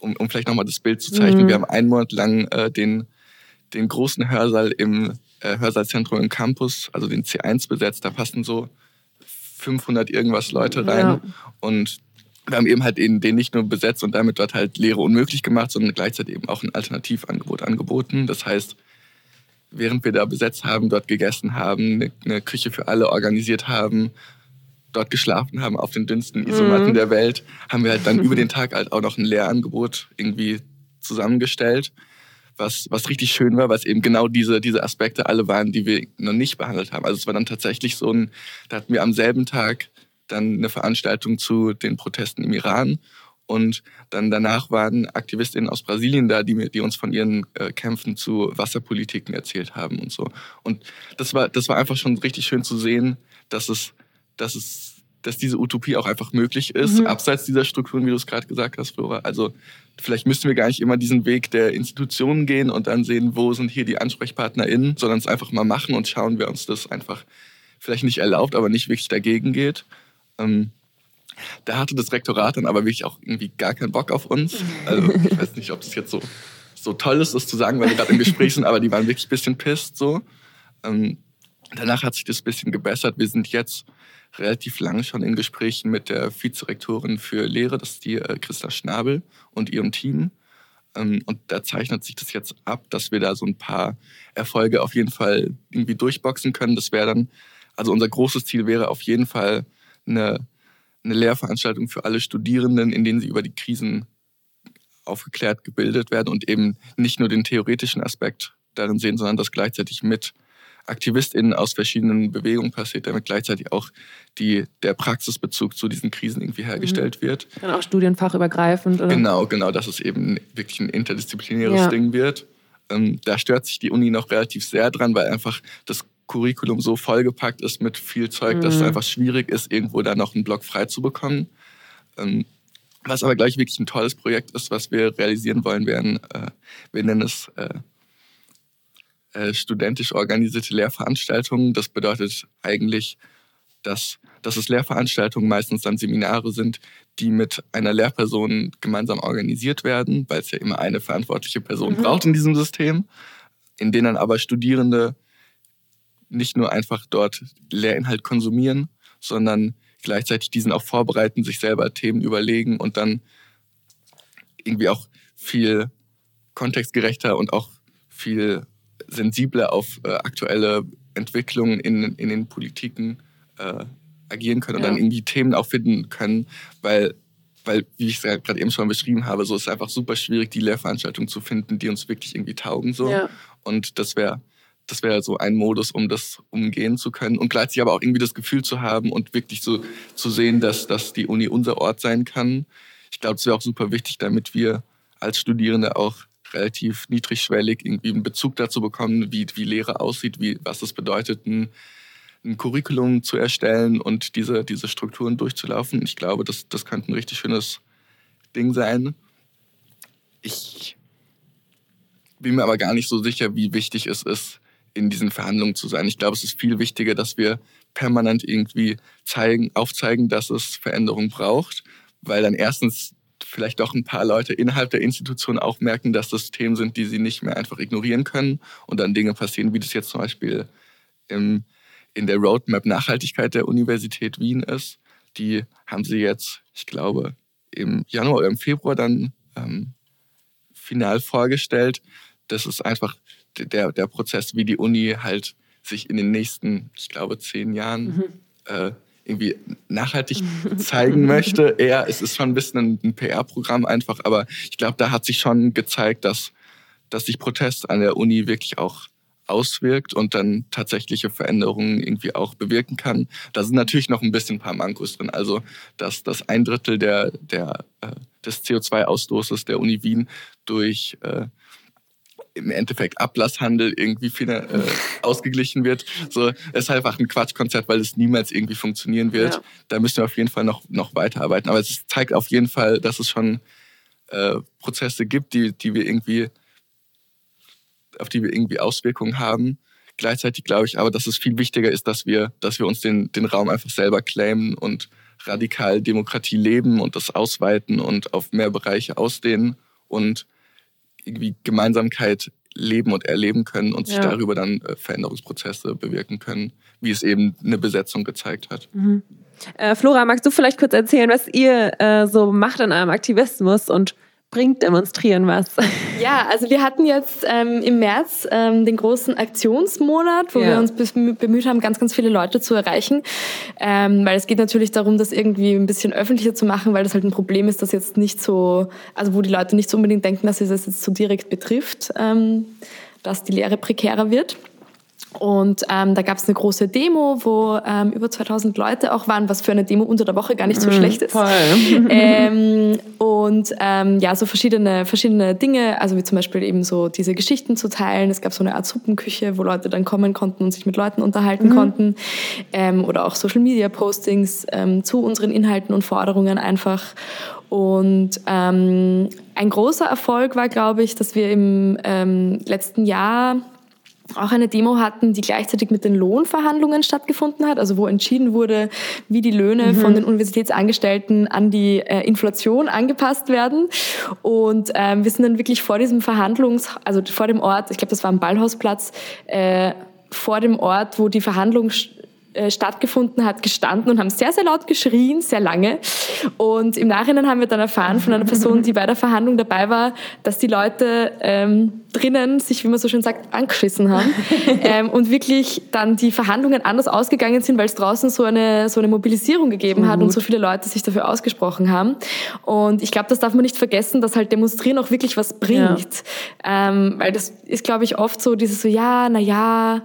um, um vielleicht nochmal das Bild zu zeichnen, mhm. wir haben einen Monat lang äh, den, den großen Hörsaal im äh, Hörsaalzentrum im Campus, also den C1 besetzt. Da passen so 500 irgendwas Leute rein. Ja. Und wir haben eben halt den, den nicht nur besetzt und damit dort halt Lehre unmöglich gemacht, sondern gleichzeitig eben auch ein Alternativangebot angeboten. Das heißt, während wir da besetzt haben, dort gegessen haben, eine, eine Küche für alle organisiert haben, dort geschlafen haben auf den dünnsten Isomatten mhm. der Welt, haben wir halt dann über den Tag halt auch noch ein Lehrangebot irgendwie zusammengestellt was, was richtig schön war, weil es eben genau diese, diese Aspekte alle waren, die wir noch nicht behandelt haben. Also es war dann tatsächlich so ein, da hatten wir am selben Tag dann eine Veranstaltung zu den Protesten im Iran und dann danach waren AktivistInnen aus Brasilien da, die, die uns von ihren äh, Kämpfen zu Wasserpolitiken erzählt haben und so. Und das war, das war einfach schon richtig schön zu sehen, dass es, dass es dass diese Utopie auch einfach möglich ist, mhm. abseits dieser Strukturen, wie du es gerade gesagt hast, Flora. Also vielleicht müssten wir gar nicht immer diesen Weg der Institutionen gehen und dann sehen, wo sind hier die AnsprechpartnerInnen, sondern es einfach mal machen und schauen, wer uns das einfach vielleicht nicht erlaubt, aber nicht wirklich dagegen geht. Ähm, da hatte das Rektorat dann aber wirklich auch irgendwie gar keinen Bock auf uns. Also ich weiß nicht, ob das jetzt so, so toll ist, das zu sagen, weil wir gerade im Gespräch sind, aber die waren wirklich ein bisschen pisst so. Ähm, danach hat sich das ein bisschen gebessert. Wir sind jetzt relativ lange schon in Gesprächen mit der Vizerektorin für Lehre, das ist die äh, Christa Schnabel und ihrem Team. Ähm, und da zeichnet sich das jetzt ab, dass wir da so ein paar Erfolge auf jeden Fall irgendwie durchboxen können. Das wäre dann, also unser großes Ziel wäre auf jeden Fall eine, eine Lehrveranstaltung für alle Studierenden, in denen sie über die Krisen aufgeklärt gebildet werden und eben nicht nur den theoretischen Aspekt darin sehen, sondern das gleichzeitig mit AktivistInnen aus verschiedenen Bewegungen passiert, damit gleichzeitig auch die, der Praxisbezug zu diesen Krisen irgendwie hergestellt mhm. wird. Dann auch studienfachübergreifend, oder? Genau, genau, dass es eben wirklich ein interdisziplinäres ja. Ding wird. Ähm, da stört sich die Uni noch relativ sehr dran, weil einfach das Curriculum so vollgepackt ist mit viel Zeug, mhm. dass es mhm. einfach schwierig ist, irgendwo da noch einen Block frei zu bekommen. Ähm, was aber gleich wirklich ein tolles Projekt ist, was wir realisieren wollen werden, äh, wir nennen es äh, äh, studentisch organisierte Lehrveranstaltungen. Das bedeutet eigentlich, dass, dass es Lehrveranstaltungen meistens dann Seminare sind, die mit einer Lehrperson gemeinsam organisiert werden, weil es ja immer eine verantwortliche Person mhm. braucht in diesem System, in denen dann aber Studierende nicht nur einfach dort Lehrinhalt konsumieren, sondern gleichzeitig diesen auch vorbereiten, sich selber Themen überlegen und dann irgendwie auch viel kontextgerechter und auch viel sensibler auf äh, aktuelle Entwicklungen in, in den Politiken äh, agieren können und ja. dann irgendwie Themen auch finden können, weil, weil wie ich es gerade eben schon beschrieben habe, so ist es einfach super schwierig, die Lehrveranstaltungen zu finden, die uns wirklich irgendwie taugen. So. Ja. Und das wäre das wäre so ein Modus, um das umgehen zu können und gleichzeitig aber auch irgendwie das Gefühl zu haben und wirklich so zu sehen, dass, dass die Uni unser Ort sein kann. Ich glaube, es wäre auch super wichtig, damit wir als Studierende auch relativ niedrigschwellig irgendwie einen Bezug dazu bekommen, wie, wie Lehre aussieht, wie, was es bedeutet, ein, ein Curriculum zu erstellen und diese, diese Strukturen durchzulaufen. Ich glaube, das, das könnte ein richtig schönes Ding sein. Ich bin mir aber gar nicht so sicher, wie wichtig es ist, in diesen Verhandlungen zu sein. Ich glaube, es ist viel wichtiger, dass wir permanent irgendwie zeigen, aufzeigen, dass es Veränderungen braucht, weil dann erstens vielleicht doch ein paar Leute innerhalb der Institution auch merken, dass das Themen sind, die sie nicht mehr einfach ignorieren können und dann Dinge passieren, wie das jetzt zum Beispiel im, in der Roadmap Nachhaltigkeit der Universität Wien ist. Die haben sie jetzt, ich glaube, im Januar oder im Februar dann ähm, final vorgestellt. Das ist einfach der, der Prozess, wie die Uni halt sich in den nächsten, ich glaube, zehn Jahren mhm. äh, irgendwie nachhaltig zeigen möchte. Eher, es ist schon ein bisschen ein, PR-Programm einfach, aber ich glaube, da hat sich schon gezeigt, dass, dass sich Protest an der Uni wirklich auch auswirkt und dann tatsächliche Veränderungen irgendwie auch bewirken kann. Da sind natürlich noch ein bisschen ein paar Mankos drin. Also, dass, dass ein Drittel der, der, äh, des CO2-Ausstoßes der Uni Wien durch, äh, im Endeffekt Ablasshandel irgendwie äh, ausgeglichen wird. So, es ist einfach ein Quatschkonzept, weil es niemals irgendwie funktionieren wird. Ja. Da müssen wir auf jeden Fall noch, noch weiterarbeiten. Aber es zeigt auf jeden Fall, dass es schon äh, Prozesse gibt, die, die wir irgendwie, auf die wir irgendwie Auswirkungen haben. Gleichzeitig glaube ich aber, dass es viel wichtiger ist, dass wir, dass wir uns den, den Raum einfach selber claimen und radikal Demokratie leben und das ausweiten und auf mehr Bereiche ausdehnen und irgendwie Gemeinsamkeit leben und erleben können und sich ja. darüber dann äh, Veränderungsprozesse bewirken können, wie es eben eine Besetzung gezeigt hat. Mhm. Äh, Flora, magst du vielleicht kurz erzählen, was ihr äh, so macht in eurem Aktivismus und bringt Demonstrieren was? Ja, also wir hatten jetzt ähm, im März ähm, den großen Aktionsmonat, wo ja. wir uns bemüht haben, ganz, ganz viele Leute zu erreichen. Ähm, weil es geht natürlich darum, das irgendwie ein bisschen öffentlicher zu machen, weil das halt ein Problem ist, das jetzt nicht so, also wo die Leute nicht so unbedingt denken, dass es das jetzt so direkt betrifft, ähm, dass die Lehre prekärer wird. Und ähm, da gab es eine große Demo, wo ähm, über 2000 Leute auch waren, was für eine Demo unter der Woche gar nicht so mm, schlecht ist. Voll. Ähm, und ähm, ja, so verschiedene, verschiedene Dinge, also wie zum Beispiel eben so diese Geschichten zu teilen. Es gab so eine Art Suppenküche, wo Leute dann kommen konnten und sich mit Leuten unterhalten mhm. konnten. Ähm, oder auch Social-Media-Postings ähm, zu unseren Inhalten und Forderungen einfach. Und ähm, ein großer Erfolg war, glaube ich, dass wir im ähm, letzten Jahr auch eine Demo hatten, die gleichzeitig mit den Lohnverhandlungen stattgefunden hat, also wo entschieden wurde, wie die Löhne mhm. von den Universitätsangestellten an die äh, Inflation angepasst werden. Und ähm, wir sind dann wirklich vor diesem Verhandlungs, also vor dem Ort, ich glaube, das war am Ballhausplatz, äh, vor dem Ort, wo die Verhandlung stattgefunden hat, gestanden und haben sehr, sehr laut geschrien, sehr lange. Und im Nachhinein haben wir dann erfahren von einer Person, die bei der Verhandlung dabei war, dass die Leute ähm, drinnen sich, wie man so schön sagt, angeschissen haben ähm, und wirklich dann die Verhandlungen anders ausgegangen sind, weil es draußen so eine, so eine Mobilisierung gegeben hat und so viele Leute sich dafür ausgesprochen haben. Und ich glaube, das darf man nicht vergessen, dass halt Demonstrieren auch wirklich was bringt. Ja. Ähm, weil das ist, glaube ich, oft so dieses so, ja, na ja,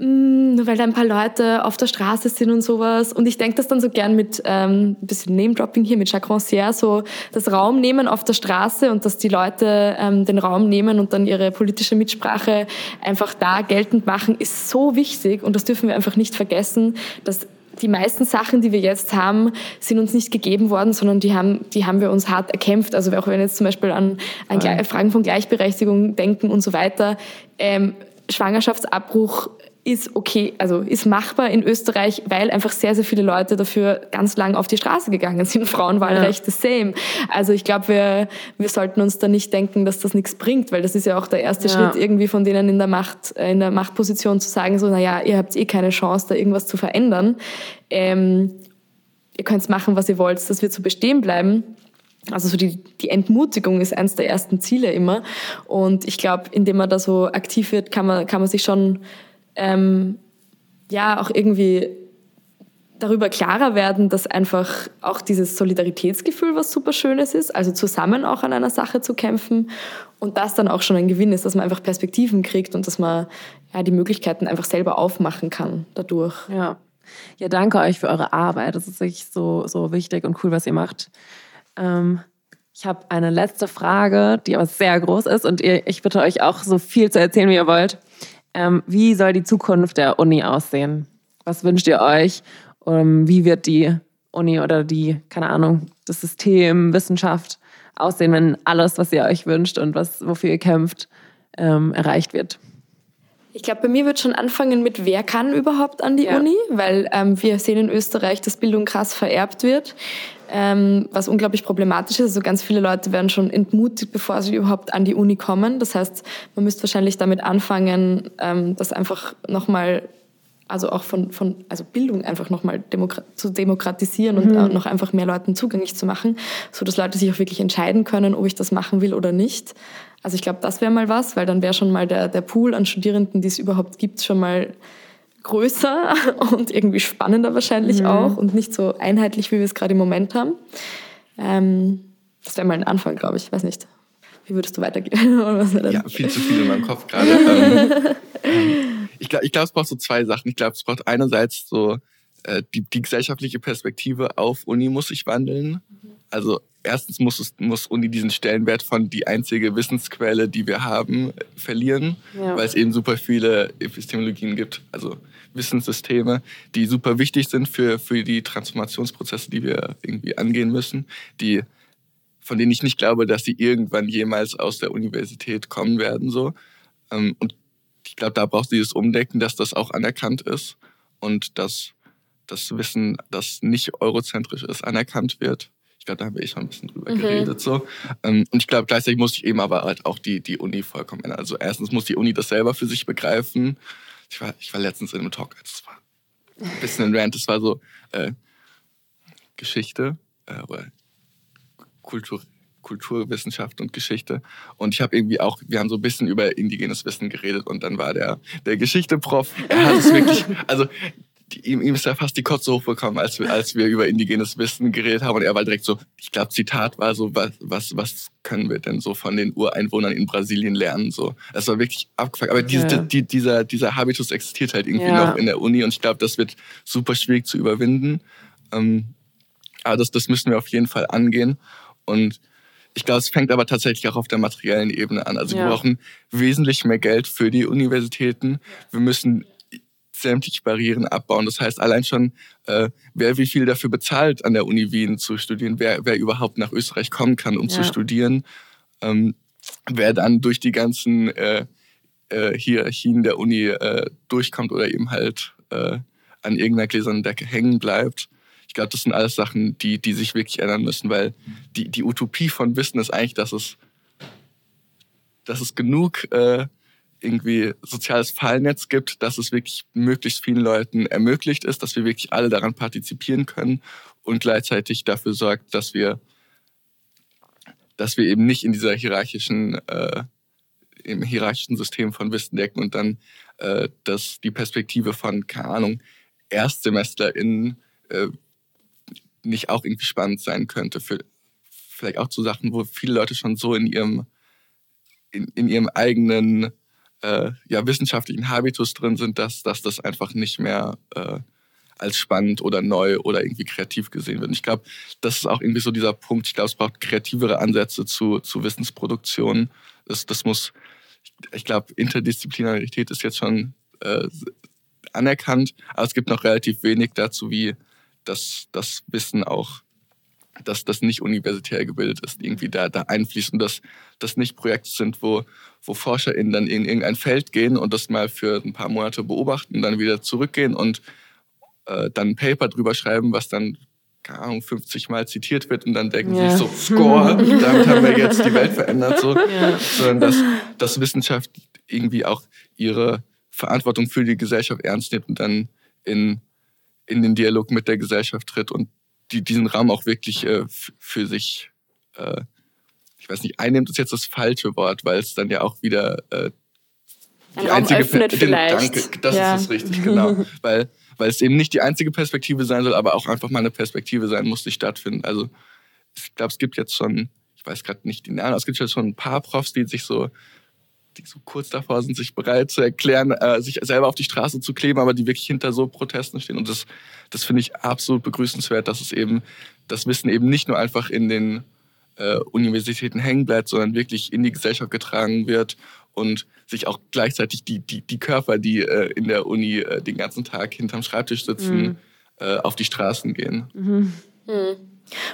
nur weil da ein paar Leute auf der Straße sind und sowas. Und ich denke das dann so gern mit ähm, ein bisschen Name-Dropping hier, mit Jacques Rancière, so das Raum nehmen auf der Straße und dass die Leute ähm, den Raum nehmen und dann ihre politische Mitsprache einfach da geltend machen, ist so wichtig. Und das dürfen wir einfach nicht vergessen, dass die meisten Sachen, die wir jetzt haben, sind uns nicht gegeben worden, sondern die haben, die haben wir uns hart erkämpft. Also auch wenn wir jetzt zum Beispiel an, an Fragen von Gleichberechtigung denken und so weiter, ähm, Schwangerschaftsabbruch ist okay, also ist machbar in Österreich, weil einfach sehr, sehr viele Leute dafür ganz lang auf die Straße gegangen sind. Frauenwahlrecht ja. same. Also ich glaube, wir, wir sollten uns da nicht denken, dass das nichts bringt, weil das ist ja auch der erste ja. Schritt irgendwie von denen in der Macht, in der Machtposition zu sagen, so, naja, ihr habt eh keine Chance, da irgendwas zu verändern. Ähm, ihr könnt machen, was ihr wollt, das wird so bestehen bleiben. Also so die, die Entmutigung ist eines der ersten Ziele immer. Und ich glaube, indem man da so aktiv wird, kann man, kann man sich schon ähm, ja auch irgendwie darüber klarer werden, dass einfach auch dieses Solidaritätsgefühl was super Schönes ist, also zusammen auch an einer Sache zu kämpfen und das dann auch schon ein Gewinn ist, dass man einfach Perspektiven kriegt und dass man ja die Möglichkeiten einfach selber aufmachen kann dadurch. Ja. Ja, danke euch für eure Arbeit. Das ist wirklich so, so wichtig und cool, was ihr macht. Ähm, ich habe eine letzte Frage, die aber sehr groß ist und ihr, ich bitte euch auch so viel zu erzählen, wie ihr wollt. Ähm, wie soll die Zukunft der Uni aussehen? Was wünscht ihr euch? Um, wie wird die Uni oder die, keine Ahnung, das System, Wissenschaft aussehen, wenn alles, was ihr euch wünscht und was, wofür ihr kämpft, ähm, erreicht wird? Ich glaube, bei mir wird schon anfangen mit, wer kann überhaupt an die ja. Uni, weil ähm, wir sehen in Österreich, dass Bildung krass vererbt wird ähm, was unglaublich problematisch ist. Also ganz viele Leute werden schon entmutigt, bevor sie überhaupt an die Uni kommen. Das heißt, man müsste wahrscheinlich damit anfangen, ähm, das einfach nochmal also auch von, von also Bildung einfach nochmal demokra zu demokratisieren mhm. und noch einfach mehr Leuten zugänglich zu machen, so dass Leute sich auch wirklich entscheiden können, ob ich das machen will oder nicht. Also ich glaube, das wäre mal was, weil dann wäre schon mal der, der Pool an Studierenden, die es überhaupt gibt, schon mal größer und irgendwie spannender wahrscheinlich mhm. auch und nicht so einheitlich, wie wir es gerade im Moment haben. Ähm, das wäre mal ein Anfang, glaube ich. Ich weiß nicht. Wie würdest du weitergehen? ja, viel zu viel in meinem Kopf gerade. ähm, ähm ich glaube, glaub, es braucht so zwei Sachen. Ich glaube, es braucht einerseits so äh, die, die gesellschaftliche Perspektive auf Uni muss sich wandeln. Mhm. Also erstens muss, es, muss Uni diesen Stellenwert von die einzige Wissensquelle, die wir haben, verlieren, ja. weil es eben super viele Epistemologien gibt, also Wissenssysteme, die super wichtig sind für, für die Transformationsprozesse, die wir irgendwie angehen müssen, die, von denen ich nicht glaube, dass sie irgendwann jemals aus der Universität kommen werden. So. Ähm, und ich glaube, da braucht es dieses Umdenken, dass das auch anerkannt ist und dass das Wissen, das nicht eurozentrisch ist, anerkannt wird glaube, da haben wir eh schon ein bisschen drüber mhm. geredet. So. Ähm, und ich glaube, gleichzeitig muss ich eben aber halt auch die, die Uni vollkommen ändern. Also erstens muss die Uni das selber für sich begreifen. Ich war, ich war letztens in einem Talk, das war ein bisschen ein Rant, das war so äh, Geschichte äh, oder Kultur, Kulturwissenschaft und Geschichte. Und ich habe irgendwie auch, wir haben so ein bisschen über indigenes Wissen geredet und dann war der, der Geschichte-Prof, er hat es wirklich, also ihm, ihm ist ja fast die Kotze hochbekommen, als wir, als wir über indigenes Wissen geredet haben. Und er war direkt so, ich glaube, Zitat war so, was, was, was können wir denn so von den Ureinwohnern in Brasilien lernen? So, das war wirklich abgefuckt. Aber diese, ja. die, dieser, dieser Habitus existiert halt irgendwie ja. noch in der Uni und ich glaube, das wird super schwierig zu überwinden. Ähm, aber das, das müssen wir auf jeden Fall angehen. Und ich glaube, es fängt aber tatsächlich auch auf der materiellen Ebene an. Also ja. wir brauchen wesentlich mehr Geld für die Universitäten. Wir müssen sämtliche Barrieren abbauen. Das heißt, allein schon, äh, wer wie viel dafür bezahlt, an der Uni Wien zu studieren, wer, wer überhaupt nach Österreich kommen kann, um ja. zu studieren, ähm, wer dann durch die ganzen äh, äh, Hierarchien der Uni äh, durchkommt oder eben halt äh, an irgendeiner gläsernen Decke hängen bleibt. Ich glaube, das sind alles Sachen, die, die sich wirklich ändern müssen, weil die, die Utopie von Wissen ist eigentlich, dass es, dass es genug äh, irgendwie soziales Fallnetz gibt, dass es wirklich möglichst vielen Leuten ermöglicht ist, dass wir wirklich alle daran partizipieren können und gleichzeitig dafür sorgt, dass wir, dass wir eben nicht in dieser hierarchischen, äh, im hierarchischen System von Wissen decken und dann äh, dass die Perspektive von, keine Ahnung, ErstsemesterInnen äh, nicht auch irgendwie spannend sein könnte für vielleicht auch zu Sachen, wo viele Leute schon so in ihrem in, in ihrem eigenen äh, ja, wissenschaftlichen Habitus drin sind, dass, dass das einfach nicht mehr äh, als spannend oder neu oder irgendwie kreativ gesehen wird. Ich glaube, das ist auch irgendwie so dieser Punkt. Ich glaube, es braucht kreativere Ansätze zu, zu Wissensproduktion. Das, das muss, ich glaube, Interdisziplinarität ist jetzt schon äh, anerkannt, aber es gibt noch relativ wenig dazu, wie das, das Wissen auch dass das nicht universitär gebildet ist, irgendwie da, da einfließt und dass das nicht Projekte sind, wo, wo ForscherInnen dann in irgendein Feld gehen und das mal für ein paar Monate beobachten, dann wieder zurückgehen und äh, dann ein Paper drüber schreiben, was dann, keine Ahnung, 50 Mal zitiert wird und dann denken ja. sich so, Score, damit haben wir jetzt die Welt verändert, so. Ja. Sondern dass, dass Wissenschaft irgendwie auch ihre Verantwortung für die Gesellschaft ernst nimmt und dann in, in den Dialog mit der Gesellschaft tritt und die diesen Raum auch wirklich äh, für sich, äh, ich weiß nicht, einnimmt ist jetzt das falsche Wort, weil es dann ja auch wieder äh, die Raum einzige öffnet den, vielleicht. Danke, das ja. ist es richtig, genau. weil, weil es eben nicht die einzige Perspektive sein soll, aber auch einfach mal eine Perspektive sein muss, die stattfinden. Also ich glaube, es gibt jetzt schon, ich weiß gerade nicht die Namen, es gibt jetzt schon ein paar Profs, die sich so die so kurz davor sind, sich bereit zu erklären, äh, sich selber auf die Straße zu kleben, aber die wirklich hinter so Protesten stehen. Und das, das finde ich absolut begrüßenswert, dass es eben das Wissen eben nicht nur einfach in den äh, Universitäten hängen bleibt, sondern wirklich in die Gesellschaft getragen wird und sich auch gleichzeitig die, die, die Körper, die äh, in der Uni äh, den ganzen Tag hinterm Schreibtisch sitzen, mhm. Äh, auf die Straßen gehen. Mhm. Mhm.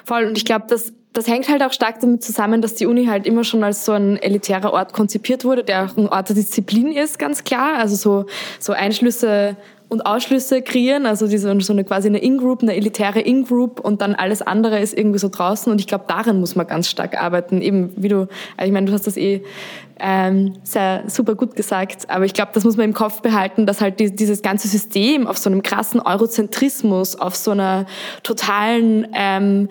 Voll. Und ich glaube, dass das hängt halt auch stark damit zusammen, dass die Uni halt immer schon als so ein elitärer Ort konzipiert wurde, der auch ein Ort der Disziplin ist, ganz klar. Also so, so Einschlüsse und Ausschlüsse kreieren, also diese, so eine quasi eine In-Group, eine elitäre In-Group und dann alles andere ist irgendwie so draußen und ich glaube, daran muss man ganz stark arbeiten. Eben, wie du, ich meine, du hast das eh ähm, sehr super gut gesagt, aber ich glaube, das muss man im Kopf behalten, dass halt die, dieses ganze System auf so einem krassen Eurozentrismus, auf so einer totalen ähm,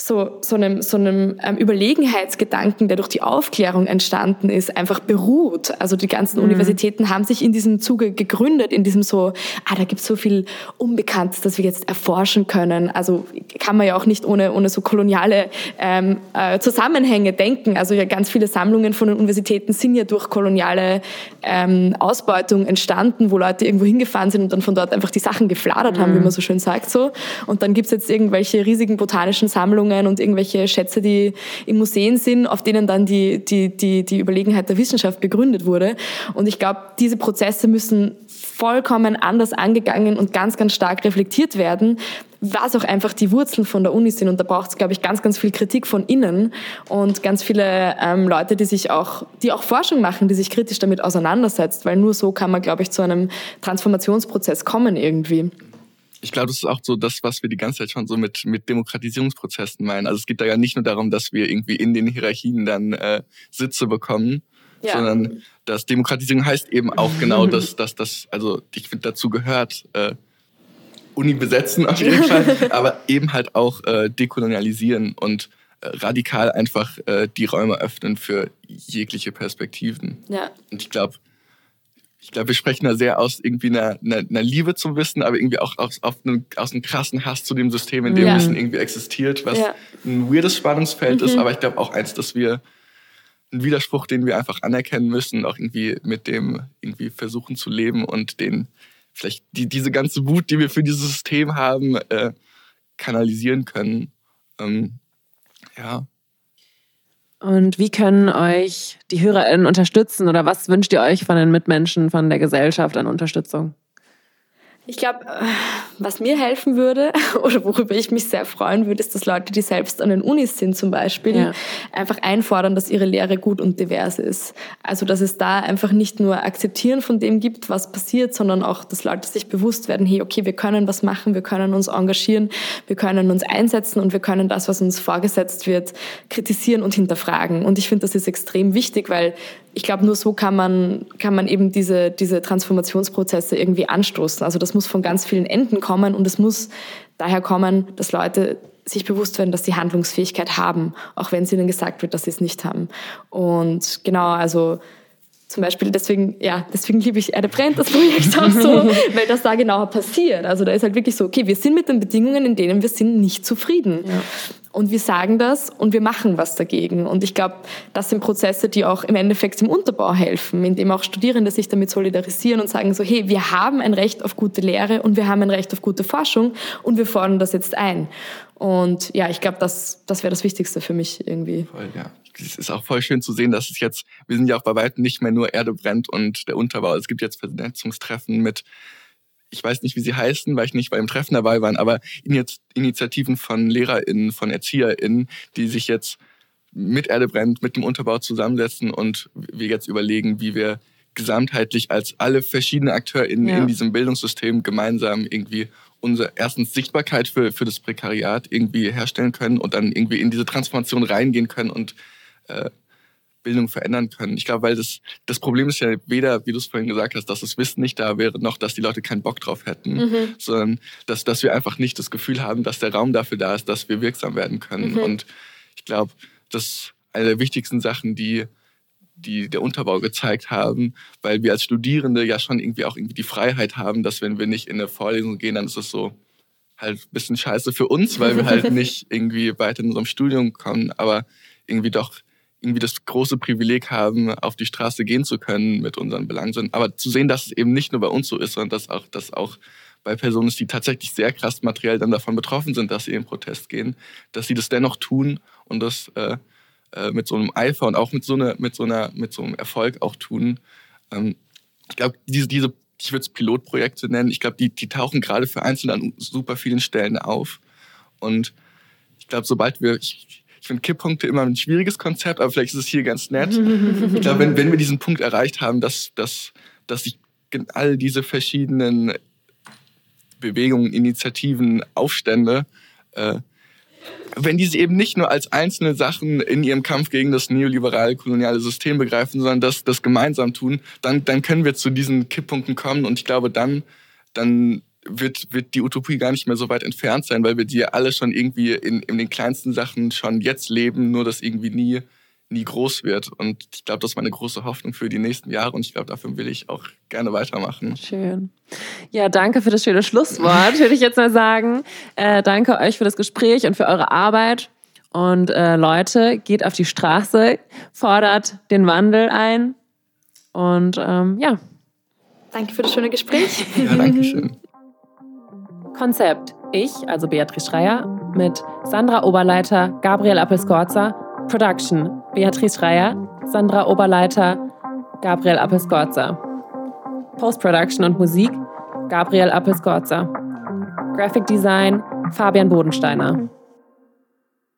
so, so einem, so einem ähm, Überlegenheitsgedanken, der durch die Aufklärung entstanden ist, einfach beruht. Also die ganzen mhm. Universitäten haben sich in diesem Zuge gegründet, in diesem so, ah, da gibt es so viel Unbekanntes, das wir jetzt erforschen können. Also kann man ja auch nicht ohne, ohne so koloniale ähm, äh, Zusammenhänge denken. Also ja, ganz viele Sammlungen von den Universitäten sind ja durch koloniale ähm, Ausbeutung entstanden, wo Leute irgendwo hingefahren sind und dann von dort einfach die Sachen gefladert mhm. haben, wie mhm. man so schön sagt. so. Und dann gibt's jetzt irgendwelche riesigen botanischen Sammlungen, Sammlungen und irgendwelche Schätze, die in Museen sind, auf denen dann die, die, die, die Überlegenheit der Wissenschaft begründet wurde. Und ich glaube, diese Prozesse müssen vollkommen anders angegangen und ganz, ganz stark reflektiert werden, was auch einfach die Wurzeln von der Uni sind. Und da braucht es, glaube ich, ganz, ganz viel Kritik von innen und ganz viele ähm, Leute, die sich auch, die auch Forschung machen, die sich kritisch damit auseinandersetzt, weil nur so kann man, glaube ich, zu einem Transformationsprozess kommen irgendwie. Ich glaube, das ist auch so das, was wir die ganze Zeit schon so mit, mit Demokratisierungsprozessen meinen. Also es geht da ja nicht nur darum, dass wir irgendwie in den Hierarchien dann äh, Sitze bekommen, ja. sondern dass Demokratisierung heißt eben auch genau, dass dass das, also ich finde, dazu gehört, äh, Uni besetzen auf jeden Fall, aber eben halt auch äh, dekolonialisieren und äh, radikal einfach äh, die Räume öffnen für jegliche Perspektiven. Ja. Und ich glaube, ich glaube, wir sprechen da sehr aus irgendwie einer, einer, einer Liebe zum Wissen, aber irgendwie auch aus, einem, aus einem krassen Hass zu dem System, in dem ja. Wissen irgendwie existiert, was ja. ein weirdes Spannungsfeld mhm. ist, aber ich glaube auch eins, dass wir ein Widerspruch, den wir einfach anerkennen müssen, auch irgendwie mit dem irgendwie versuchen zu leben und den vielleicht die, diese ganze Wut, die wir für dieses System haben, äh, kanalisieren können. Ähm, ja. Und wie können euch die HörerInnen unterstützen oder was wünscht ihr euch von den Mitmenschen, von der Gesellschaft an Unterstützung? Ich glaube, äh, was mir helfen würde oder worüber ich mich sehr freuen würde, ist, dass Leute, die selbst an den Unis sind zum Beispiel, ja. einfach einfordern, dass ihre Lehre gut und divers ist. Also dass es da einfach nicht nur Akzeptieren von dem gibt, was passiert, sondern auch, dass Leute sich bewusst werden, hey, okay, wir können was machen, wir können uns engagieren, wir können uns einsetzen und wir können das, was uns vorgesetzt wird, kritisieren und hinterfragen. Und ich finde, das ist extrem wichtig, weil ich glaube, nur so kann man, kann man eben diese, diese Transformationsprozesse irgendwie anstoßen. Also das muss von ganz vielen Enden kommen und es muss daher kommen, dass Leute sich bewusst werden, dass sie Handlungsfähigkeit haben, auch wenn es ihnen gesagt wird, dass sie es nicht haben. Und genau, also zum Beispiel deswegen, ja, deswegen liebe ich Erde brennt das Projekt auch so, weil das da genauer passiert. Also da ist halt wirklich so, okay, wir sind mit den Bedingungen, in denen wir sind, nicht zufrieden. Ja. Und wir sagen das und wir machen was dagegen. Und ich glaube, das sind Prozesse, die auch im Endeffekt im Unterbau helfen, indem auch Studierende sich damit solidarisieren und sagen so, hey, wir haben ein Recht auf gute Lehre und wir haben ein Recht auf gute Forschung und wir fordern das jetzt ein. Und ja, ich glaube, das, das wäre das Wichtigste für mich irgendwie. Voll, ja. Es ist auch voll schön zu sehen, dass es jetzt, wir sind ja auch bei weitem nicht mehr nur Erde brennt und der Unterbau. Es gibt jetzt Vernetzungstreffen mit ich weiß nicht, wie sie heißen, weil ich nicht bei dem Treffen dabei war, aber Initiativen von LehrerInnen, von ErzieherInnen, die sich jetzt mit Erde brennt, mit dem Unterbau zusammensetzen und wir jetzt überlegen, wie wir gesamtheitlich als alle verschiedenen AkteurInnen ja. in diesem Bildungssystem gemeinsam irgendwie unsere erstens Sichtbarkeit für, für das Prekariat irgendwie herstellen können und dann irgendwie in diese Transformation reingehen können und äh, Bildung verändern können. Ich glaube, weil das, das Problem ist ja weder, wie du es vorhin gesagt hast, dass das Wissen nicht da wäre, noch dass die Leute keinen Bock drauf hätten, mhm. sondern dass, dass wir einfach nicht das Gefühl haben, dass der Raum dafür da ist, dass wir wirksam werden können. Mhm. Und ich glaube, das ist eine der wichtigsten Sachen, die, die der Unterbau gezeigt haben, weil wir als Studierende ja schon irgendwie auch irgendwie die Freiheit haben, dass wenn wir nicht in eine Vorlesung gehen, dann ist es so halt ein bisschen scheiße für uns, weil wir halt nicht irgendwie weiter in unserem Studium kommen, aber irgendwie doch irgendwie das große Privileg haben, auf die Straße gehen zu können mit unseren Belangen. Aber zu sehen, dass es eben nicht nur bei uns so ist, sondern dass auch, dass auch bei Personen die tatsächlich sehr krass materiell dann davon betroffen sind, dass sie in Protest gehen, dass sie das dennoch tun und das äh, äh, mit so einem Eifer und auch mit so, einer, mit so, einer, mit so einem Erfolg auch tun. Ähm, ich glaube, diese, diese, ich würde es Pilotprojekte nennen, ich glaube, die, die tauchen gerade für Einzelne an super vielen Stellen auf. Und ich glaube, sobald wir, ich, ich finde Kipppunkte immer ein schwieriges Konzept, aber vielleicht ist es hier ganz nett. ich glaube, wenn, wenn wir diesen Punkt erreicht haben, dass, dass, dass sich all diese verschiedenen Bewegungen, Initiativen, Aufstände, äh, wenn diese eben nicht nur als einzelne Sachen in ihrem Kampf gegen das neoliberale koloniale System begreifen, sondern das, das gemeinsam tun, dann, dann können wir zu diesen Kipppunkten kommen und ich glaube, dann, dann wird, wird die Utopie gar nicht mehr so weit entfernt sein, weil wir die ja alle schon irgendwie in, in den kleinsten Sachen schon jetzt leben, nur dass irgendwie nie, nie groß wird. Und ich glaube, das ist meine große Hoffnung für die nächsten Jahre und ich glaube, dafür will ich auch gerne weitermachen. Schön. Ja, danke für das schöne Schlusswort, würde ich jetzt mal sagen. Äh, danke euch für das Gespräch und für eure Arbeit. Und äh, Leute, geht auf die Straße, fordert den Wandel ein. Und ähm, ja. Danke für das schöne Gespräch. Ja, danke schön. Konzept. Ich, also Beatrice Schreier, mit Sandra Oberleiter, Gabriel Appelscorza, Production Beatrice Schreier, Sandra Oberleiter, Gabriel Appelscorza. Post-Production und Musik Gabriel Appelscorza. Graphic Design Fabian Bodensteiner.